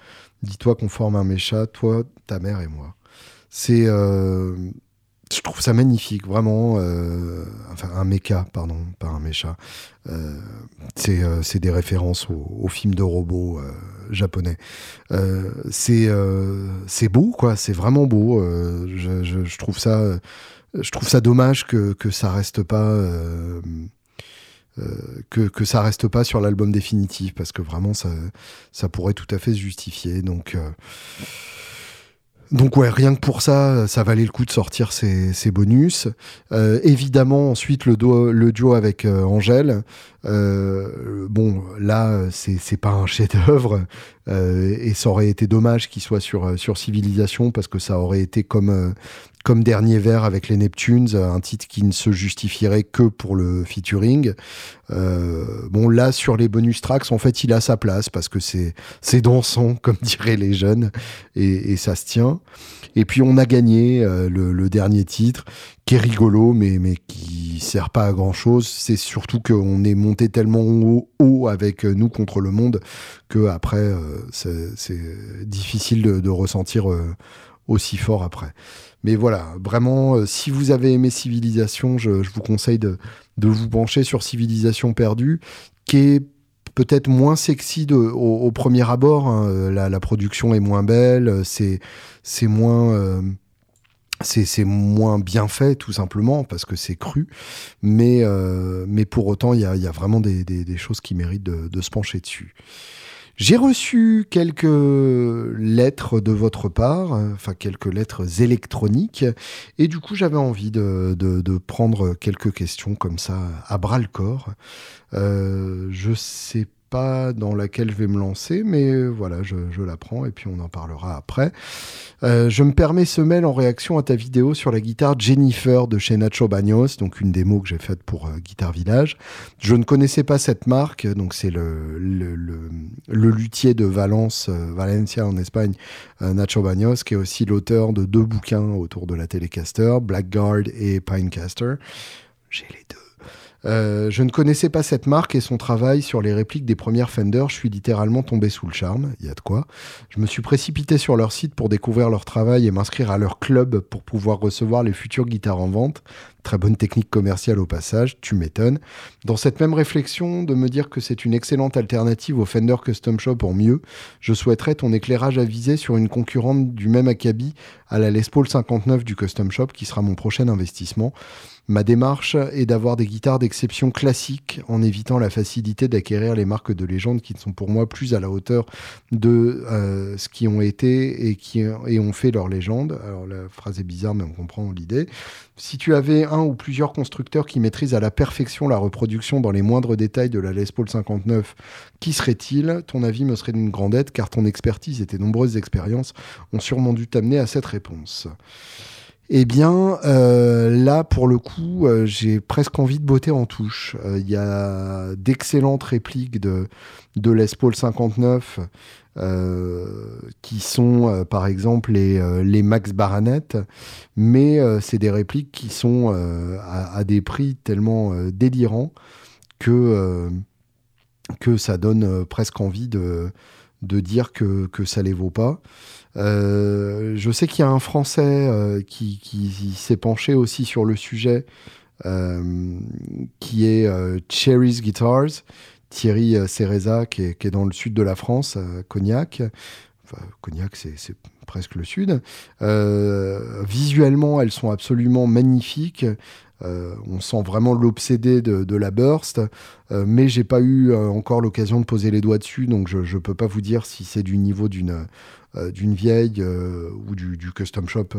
dis-toi qu'on forme un mécha, toi, ta mère et moi. C'est. euh, je trouve ça magnifique, vraiment. euh, enfin, un méca, pardon, pas un mécha. Euh, c'est euh, c'est des références aux, films de robots japonais. C'est c'est beau, quoi. C'est vraiment beau. Je, je- trouve ça, je trouve ça dommage que, que ça reste pas. que, que ça reste pas sur l'album définitif parce que vraiment ça, ça pourrait tout à fait se justifier donc donc ouais, rien que pour ça, ça valait le coup de sortir ces, bonus. Euh, évidemment, ensuite le, duo- avec euh, Angèle. Euh, bon, là, c'est pas un chef-d'œuvre et ça aurait été dommage qu'il soit sur sur Civilisation parce que ça aurait été comme comme dernier vers avec les Neptunes, un titre qui ne se justifierait que pour le featuring. Bon, là, sur les bonus tracks, en fait, il a sa place parce que c'est c'est dansant, comme diraient les jeunes, et ça se tient. Et puis, on a gagné euh, le, dernier titre, qui est rigolo, mais, mais qui sert pas à grand chose. C'est surtout qu'on est monté tellement haut, avec euh, nous contre le monde que après, euh, c'est difficile de, ressentir aussi fort après. Mais voilà, vraiment, si vous avez aimé Civilisation, je, vous conseille de, de vous pencher sur Civilisation perdue, qui est peut-être moins sexy de, au, premier abord. hein. La, la production est moins belle, c'est c'est moins euh, c'est moins bien fait tout simplement parce que c'est cru. Mais euh, mais pour autant, il y a, y a vraiment des, des- choses qui méritent de, se pencher dessus. J'ai reçu quelques lettres de votre part, enfin quelques lettres électroniques, et du coup j'avais envie de, de- prendre quelques questions comme ça à bras le corps. Euh, je sais pas dans laquelle je vais me lancer, mais voilà, je, je la prends et puis on en parlera après. Euh, je me permets ce mail en réaction à ta vidéo sur la guitare Jennifer de chez Nacho Bagnos, donc une démo que j'ai faite pour euh, Guitar Village. Je ne connaissais pas cette marque, donc c'est le, le, luthier de Valence, euh, Valencia en Espagne, euh, Nacho Bagnos, qui est aussi l'auteur de deux bouquins autour de la Telecaster, Blackguard et Pinecaster. J'ai les deux. Euh, je ne connaissais pas cette marque et son travail sur les répliques des premières Fender. Je suis littéralement tombé sous le charme. Il y a de quoi. Je me suis précipité sur leur site pour découvrir leur travail et m'inscrire à leur club pour pouvoir recevoir les futures guitares en vente. Très bonne technique commerciale au passage, tu m'étonnes. Dans cette même réflexion de me dire que c'est une excellente alternative au Fender Custom Shop en mieux, je souhaiterais ton éclairage avisé sur une concurrente du même acabit à la Les Paul 59 du Custom Shop qui sera mon prochain investissement. Ma démarche est d'avoir des guitares d'exception classiques en évitant la facilité d'acquérir les marques de légende qui sont pour moi plus à la hauteur de euh, ce qui ont été et qui et ont fait leur légende. Alors la phrase est bizarre mais on comprend l'idée. Si tu avais un ou plusieurs constructeurs qui maîtrisent à la perfection la reproduction dans les moindres détails de la Les Paul 59, qui serait-il Ton avis me serait d'une grande aide car ton expertise et tes nombreuses expériences ont sûrement dû t'amener à cette réponse. Eh bien, euh, là, pour le coup, euh, j'ai presque envie de botter en touche. Euh, Il y a d'excellentes répliques de, de Les Paul 59 euh, qui sont, par exemple, les, Max Baranette, mais c'est des répliques qui sont à, des prix tellement délirants que, ça donne presque envie de, de dire que, que ça les vaut pas. Euh, je sais qu'il y a un Français euh, qui, s'est penché aussi sur le sujet, euh, qui est Cherry's Guitars, Thierry Cereza, qui est, dans le sud de la France, à Cognac. Enfin, Cognac, c'est presque le sud. Visuellement, elles sont absolument magnifiques. Euh, on sent vraiment l'obsédé de, la Burst, Euh, mais j'ai pas eu euh, encore l'occasion de poser les doigts dessus, donc je, je peux pas vous dire si c'est du niveau d'une euh, vieille ou du, custom shop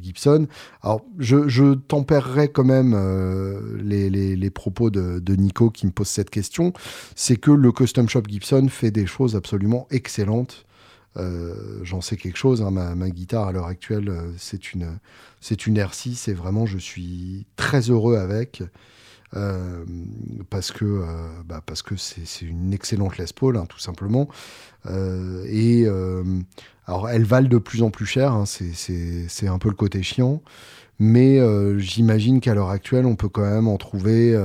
Gibson. Alors, je, je tempérerai quand même les, propos de Nico qui me pose cette question. C'est que le custom shop Gibson fait des choses absolument excellentes. Euh, J'en sais quelque chose. hein. Ma, guitare à l'heure actuelle, euh, c'est une, c'est une R6 et vraiment, je suis très heureux avec. euh, parce que bah, parce que c'est une excellente Les Paul, hein, tout simplement. Et alors, elles valent de plus en plus cher. hein, c'est- un peu le côté chiant. Mais j'imagine qu'à l'heure actuelle, on peut quand même en trouver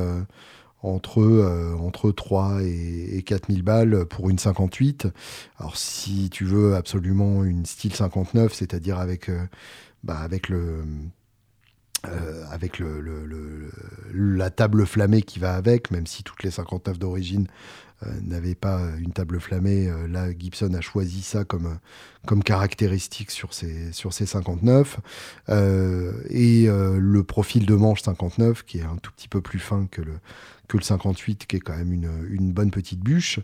entre, euh, entre 3 et, et 4 000 balles pour une 58. Alors, si tu veux absolument une style 59, c'est-à-dire avec, euh, bah, avec le. euh, avec le- la table flammée qui va avec, même si toutes les 59 d'origine euh, n'avaient pas une table flammée, euh, là Gibson a choisi ça comme, comme caractéristique sur ses, sur ses 59. Euh, et le profil de manche 59 qui est un tout petit peu plus fin que le, que le 58 qui est quand même une, une bonne petite bûche.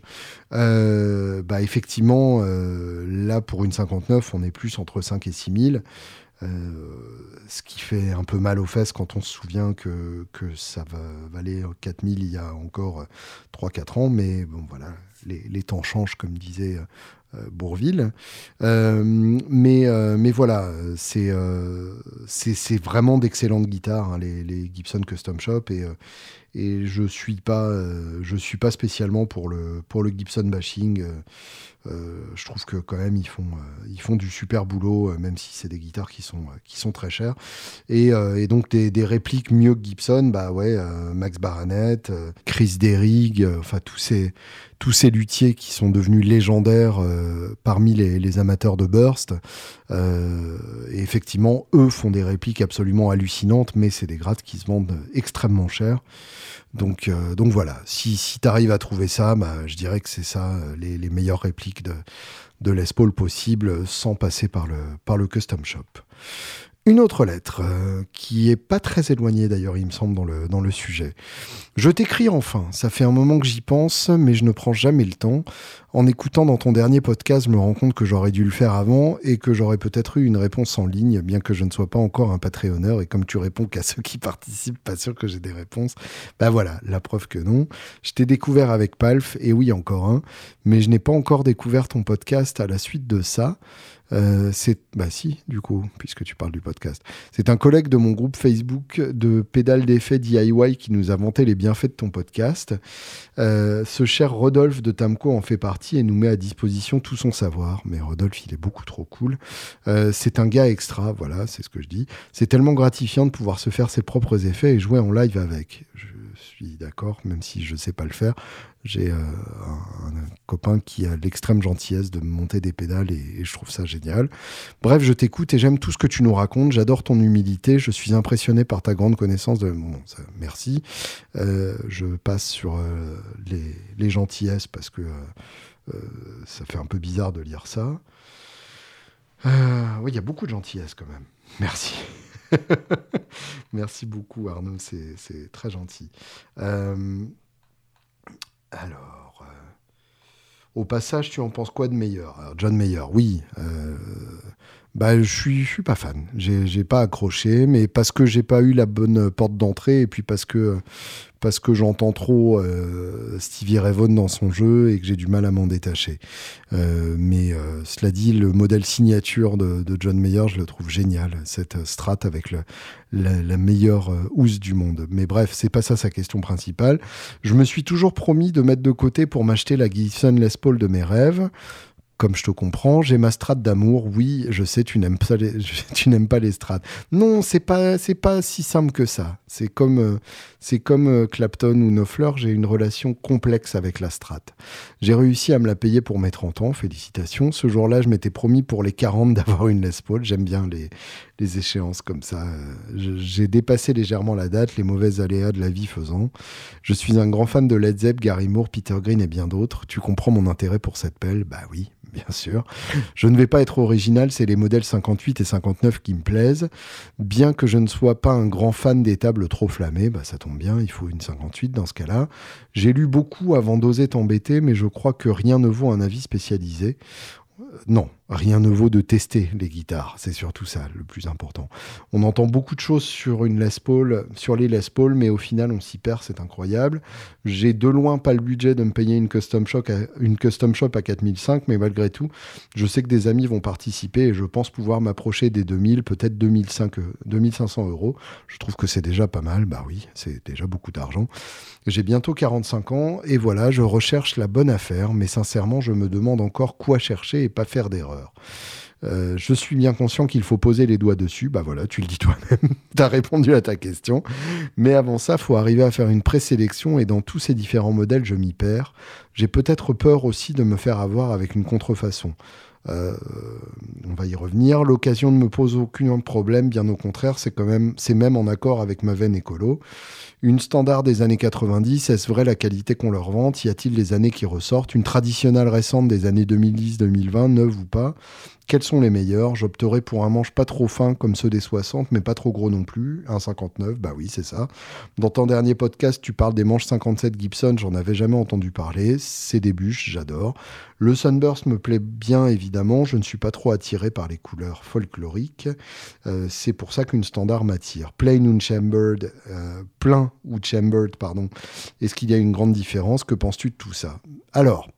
Euh, bah effectivement, euh, là pour une 59, on est plus entre 5 et 6 000. Euh, ce qui fait un peu mal aux fesses quand on se souvient que, que ça va valer 4000 il y a encore 3-4 ans. Mais bon, voilà, les, les temps changent, comme disait euh, Bourville. Euh, mais, euh, mais voilà, c'est euh, vraiment d'excellentes guitares, hein, les, les Gibson Custom Shop. Et, euh, et je suis pas, euh, je suis pas spécialement pour le, pour le Gibson bashing. Euh, je trouve que quand même ils font, euh, ils font du super boulot, euh, même si c'est des guitares qui sont, qui sont très chères. Et, et donc des, des répliques mieux que Gibson, bah ouais, Max Baranett, euh, Chris Derrig, enfin tous ces, tous ces luthiers qui sont devenus légendaires euh, parmi les, amateurs de burst. Euh, effectivement, eux font des répliques absolument hallucinantes, mais c'est des grades qui se vendent extrêmement cher. Donc, euh, donc voilà, si, si tu arrives à trouver ça, bah, je dirais que c'est ça, les, les meilleures répliques de, de Les Paul possibles, sans passer par le, par le custom shop. Une autre lettre, euh, qui est pas très éloignée d'ailleurs, il me semble, dans le, sujet. Je t'écris enfin, ça fait un moment que j'y pense, mais je ne prends jamais le temps. En écoutant dans ton dernier podcast, je me rends compte que j'aurais dû le faire avant et que j'aurais peut-être eu une réponse en ligne, bien que je ne sois pas encore un Patreonneur. Et comme tu réponds qu'à ceux qui participent, pas sûr que j'ai des réponses. Bah voilà, la preuve que non. Je t'ai découvert avec Palf, et oui, encore un, mais je n'ai pas encore découvert ton podcast à la suite de ça. Euh, c'est bah si du coup puisque tu parles du podcast. C'est un collègue de mon groupe Facebook de pédale d'effet DIY qui nous a vanté les bienfaits de ton podcast. Euh, ce cher Rodolphe de Tamco en fait partie et nous met à disposition tout son savoir. Mais Rodolphe il est beaucoup trop cool. Euh, c'est un gars extra voilà c'est ce que je dis. C'est tellement gratifiant de pouvoir se faire ses propres effets et jouer en live avec suis d'accord même si je sais pas le faire j'ai euh, un, copain qui a l'extrême gentillesse de monter des pédales et, je trouve ça génial. Bref, je t'écoute et j'aime tout ce que tu nous racontes. J'adore ton humilité. Je suis impressionné par ta grande connaissance de. Bon, merci. Euh, je passe sur euh, les, les gentillesses parce que ça fait un peu bizarre de lire ça. Oui, il y a beaucoup de gentillesse quand même. Merci. Merci beaucoup Arnaud, c'est très gentil. Euh, alors, euh, au passage, tu en penses quoi de Alors, John Mayer, oui. euh, bah, je suis, suis pas fan. J'ai pas accroché, mais parce que j'ai pas eu la bonne porte d'entrée et puis parce que parce que j'entends trop euh, Stevie Ray Vaughan dans son jeu et que j'ai du mal à m'en détacher. Euh, mais euh, cela dit, le modèle signature de, John Mayer, je le trouve génial. Cette strat avec le, la, la meilleure housse du monde. Mais bref, c'est pas ça sa question principale. Je me suis toujours promis de mettre de côté pour m'acheter la Gibson Les Paul de mes rêves. Comme je te comprends, j'ai ma strate d'amour. Oui, je sais, tu n'aimes pas les, tu n'aimes pas les strates. Non, c'est pas, c'est pas si simple que ça. C'est comme, euh, c'est comme euh, Clapton ou Knopfler. J'ai une relation complexe avec la strate. J'ai réussi à me la payer pour mes 30 ans. Félicitations. Ce jour-là, je m'étais promis pour les 40 d'avoir une Les Paul. J'aime bien les, les échéances comme ça. Euh, J'ai dépassé légèrement la date, les mauvais aléas de la vie faisant. Je suis un grand fan de Led Zepp, Gary Moore, Peter Green et bien d'autres. Tu comprends mon intérêt pour cette pelle? Bah oui, bien sûr. Je ne vais pas être original, c'est les modèles 58 et 59 qui me plaisent. Bien que je ne sois pas un grand fan des tables trop flammées, bah ça tombe bien, il faut une 58 dans ce cas-là. J'ai lu beaucoup avant d'oser t'embêter, mais je crois que rien ne vaut un avis spécialisé. Euh, non, rien ne vaut de tester les guitares. C'est surtout ça le plus important. On entend beaucoup de choses sur une Les Paul, sur les Les Paul, mais au final on s'y perd, c'est incroyable. J'ai de loin pas le budget de me payer une custom shop à, une custom shop à 4005, mais malgré tout, je sais que des amis vont participer et je pense pouvoir m'approcher des 2000, peut-être 2005, 2500 euros. Je trouve que c'est déjà pas mal. Bah oui, c'est déjà beaucoup d'argent. J'ai bientôt 45 ans et voilà, je recherche la bonne affaire, mais sincèrement, je me demande encore quoi chercher et pas faire d'erreur. Euh, je suis bien conscient qu'il faut poser les doigts dessus. Bah voilà, tu le dis toi-même. tu as répondu à ta question. Mais avant ça, faut arriver à faire une présélection et dans tous ces différents modèles, je m'y perds. J'ai peut-être peur aussi de me faire avoir avec une contrefaçon. Euh, on va y revenir. L'occasion ne me pose aucun problème, bien au contraire, c'est quand même, c'est même en accord avec ma veine écolo. Une standard des années 90, est-ce vrai la qualité qu'on leur vante? Y a-t-il des années qui ressortent? Une traditionnelle récente des années 2010-2020, neuve ou pas? Quels sont les meilleurs? J'opterai pour un manche pas trop fin comme ceux des 60, mais pas trop gros non plus. Un 59, bah oui, c'est ça. Dans ton dernier podcast, tu parles des manches 57 Gibson, j'en avais jamais entendu parler. C'est des bûches, j'adore. Le Sunburst me plaît bien, évidemment. Je ne suis pas trop attiré par les couleurs folkloriques. Euh, c'est pour ça qu'une standard m'attire. Plain ou chambered, euh, plein ou chambered, pardon. Est-ce qu'il y a une grande différence? Que penses-tu de tout ça? Alors,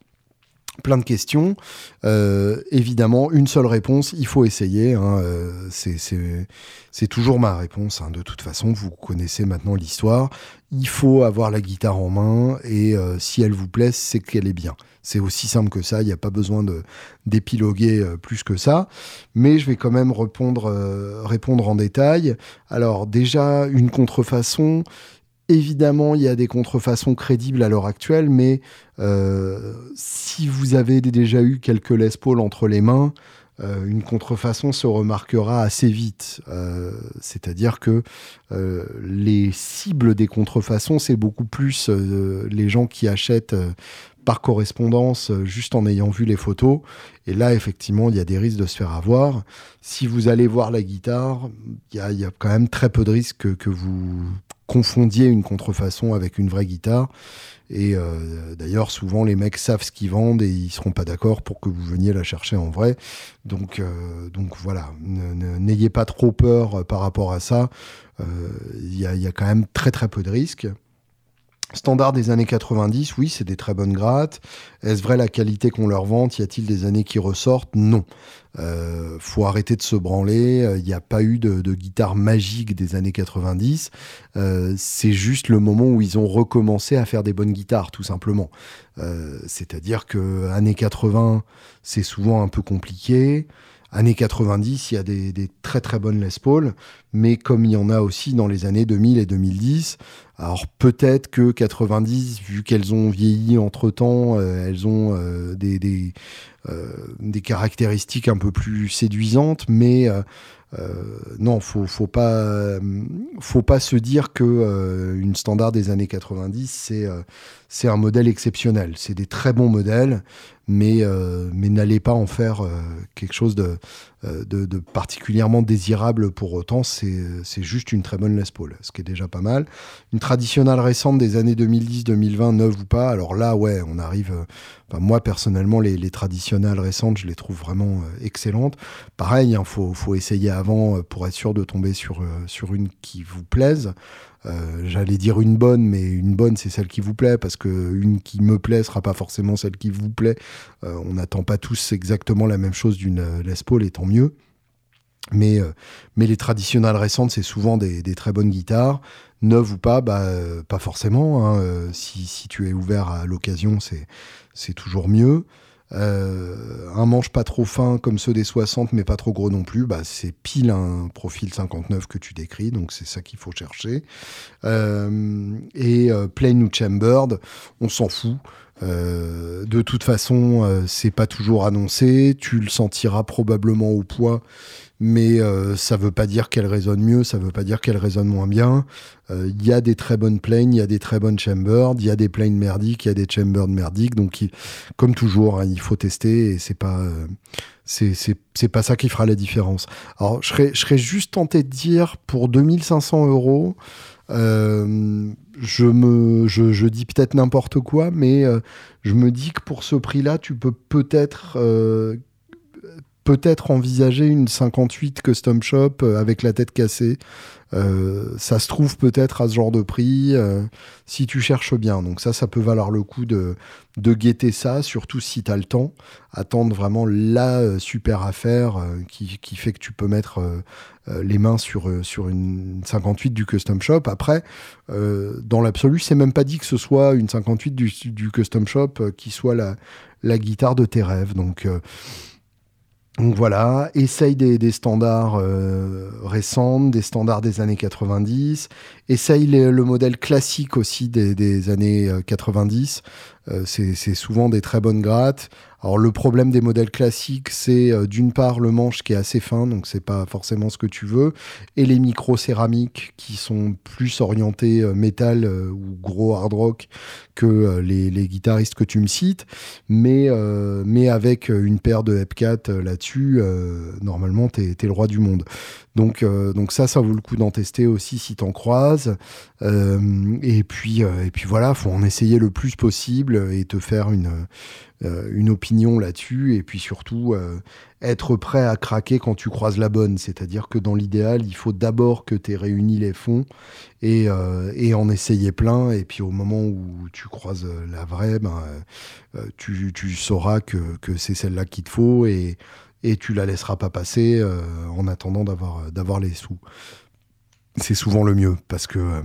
plein de questions. Euh, évidemment, une seule réponse, il faut essayer. Hein, euh, c'est toujours ma réponse. Hein, de toute façon, vous connaissez maintenant l'histoire. Il faut avoir la guitare en main et euh, si elle vous plaît, c'est qu'elle est bien. C'est aussi simple que ça. Il n'y a pas besoin d'épiloguer plus que ça. Mais je vais quand même répondre, répondre en détail. Alors déjà, une contrefaçon. Évidemment, il y a des contrefaçons crédibles à l'heure actuelle, mais euh, si vous avez déjà eu quelques Les Paul entre les mains, euh, une contrefaçon se remarquera assez vite. Euh, c'est-à-dire que les cibles des contrefaçons, c'est beaucoup plus les gens qui achètent par correspondance juste en ayant vu les photos. Et là, effectivement, il y a des risques de se faire avoir. Si vous allez voir la guitare, il y a, quand même très peu de risques que vous confondiez une contrefaçon avec une vraie guitare. Et euh, d'ailleurs, souvent, les mecs savent ce qu'ils vendent et ils seront pas d'accord pour que vous veniez la chercher en vrai. Donc, euh, donc voilà, n'ayez pas trop peur euh, par rapport à ça. Il y, a, y, a, quand même très très peu de risques. Standard des années 90, oui, c'est des très bonnes grattes. Est-ce vrai la qualité qu'on leur vante? Y a-t-il des années qui ressortent? Non. Euh, faut arrêter de se branler. Il euh, n'y a pas eu de, guitare magique des années 90. Euh, c'est juste le moment où ils ont recommencé à faire des bonnes guitares, tout simplement. Euh, c'est-à-dire que années 80, c'est souvent un peu compliqué. Années 90, il y a des, très très bonnes Les Paul, mais comme il y en a aussi dans les années 2000 et 2010, alors peut-être que 90, vu qu'elles ont vieilli entre-temps, euh, elles ont euh, des, des, euh, des, caractéristiques un peu plus séduisantes, mais non, faut, faut pas, faut pas se dire que une standard des années 90, c'est c'est un modèle exceptionnel. C'est des très bons modèles, mais, euh, mais n'allez pas en faire euh, quelque chose de, euh, de, particulièrement désirable pour autant. C'est juste une très bonne Les Paul, ce qui est déjà pas mal. Une traditionnelle récente des années 2010-2020, neuve ou pas, alors là, ouais, on arrive. Moi, personnellement, les, les, traditionnelles récentes, je les trouve vraiment excellentes. Pareil, il hein, faut, faut essayer avant pour être sûr de tomber sur, sur une qui vous plaise. Euh, j'allais dire une bonne, mais une bonne, c'est celle qui vous plaît, parce que une qui me plaît sera pas forcément celle qui vous plaît. Euh, on n'attend pas tous exactement la même chose d'une euh, Les Paul, et tant mieux. Mais, mais les traditionnelles récentes, c'est souvent des, très bonnes guitares. Neuves ou pas, bah, pas forcément. Hein. Si, si, tu es ouvert à l'occasion, c'est toujours mieux. Euh, un manche pas trop fin comme ceux des 60 mais pas trop gros non plus, bah, c'est pile un profil 59 que tu décris, donc c'est ça qu'il faut chercher. Euh, et euh, plain ou chambered, on s'en fout. Euh, de toute façon, c'est pas toujours annoncé. Tu le sentiras probablement au poids, mais euh, ça veut pas dire qu'elle résonne mieux, ça veut pas dire qu'elle résonne moins bien. Il y a des très bonnes planes, il y a des très bonnes chambers, il y a des planes merdiques, il y a des chambers merdiques. Donc, comme toujours, hein, il faut tester et c'est pas c'est pas ça qui fera la différence. Alors, je serais, je serais juste tenté de dire pour 2500 euros. Euh, je me, je, je dis peut-être n'importe quoi, mais euh, je me dis que pour ce prix-là, tu peux peut-être euh, peut-être envisager une 58 custom shop euh, avec la tête cassée. Euh, ça se trouve peut-être à ce genre de prix euh, si tu cherches bien. Donc ça, ça peut valoir le coup de, de guetter ça, surtout si tu as le temps. Attendre vraiment la super affaire qui, qui fait que tu peux mettre les mains sur, sur une 58 du custom shop. Après, dans l'absolu, c'est même pas dit que ce soit une 58 du, du custom shop qui soit la, la guitare de tes rêves. Donc, donc voilà, essaye des, des standards euh, récents, des standards des années 90. Essaye le modèle classique aussi des, des années euh, 90. Euh, c'est souvent des très bonnes grattes. Alors le problème des modèles classiques, c'est euh, d'une part le manche qui est assez fin, donc c'est pas forcément ce que tu veux, et les micros céramiques qui sont plus orientés euh, métal euh, ou gros hard rock que les, guitaristes que tu me cites, mais, mais avec une paire de Hepcat là-dessus, normalement t'es es le roi du monde. Donc, euh, donc ça, ça vaut le coup d'en tester aussi si t'en croises. Euh, et puis, euh, et puis voilà, faut en essayer le plus possible et te faire une, opinion là-dessus. Et puis surtout, être prêt à craquer quand tu croises la bonne. C'est-à-dire que dans l'idéal, il faut d'abord que tu aies réuni les fonds et, et en essayer plein. Et puis au moment où tu croises la vraie, ben, tu, tu sauras que, que c'est celle-là qu'il te faut et, et tu la laisseras pas passer euh, en attendant d'avoir d'avoir les sous. C'est souvent le mieux parce que euh,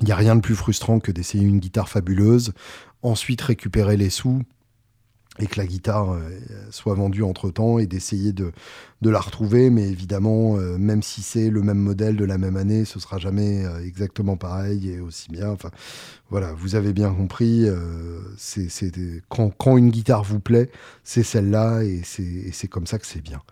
il n'y a rien de plus frustrant que d'essayer une guitare fabuleuse, ensuite récupérer les sous et que la guitare euh, soit vendue entre temps et d'essayer de, de la retrouver. Mais évidemment, euh, même si c'est le même modèle de la même année, ce sera jamais euh, exactement pareil et aussi bien. Enfin, voilà, vous avez bien compris. euh, c'est quand, quand une guitare vous plaît, c'est celle-là et c'est et c'est comme ça que c'est bien.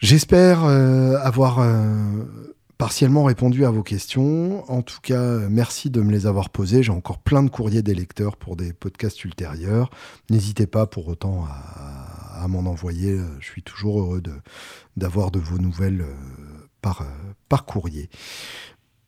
J'espère euh, avoir euh, partiellement répondu à vos questions. En tout cas, euh, merci de me les avoir posées. J'ai encore plein de courriers des lecteurs pour des podcasts ultérieurs. N'hésitez pas pour autant à, m'en envoyer. Euh, Je suis toujours heureux d'avoir de, vos nouvelles euh, par courrier.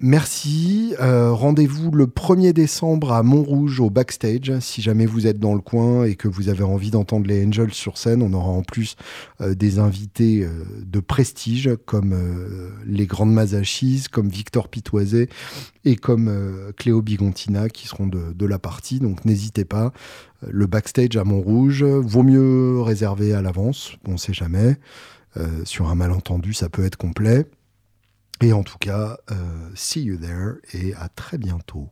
Merci. Euh, Rendez-vous le 1er décembre à Montrouge au backstage. Si jamais vous êtes dans le coin et que vous avez envie d'entendre les Angels sur scène, on aura en plus euh, des invités euh, de prestige comme les Grandes Mazachis, comme Victor Pitoiset et comme Cléo Bigontina qui seront de, de la partie. Donc n'hésitez pas. Le backstage à Montrouge, vaut mieux réserver à l'avance, on ne sait jamais. Sur un malentendu, ça peut être complet. Et en tout cas, euh, see you there et à très bientôt.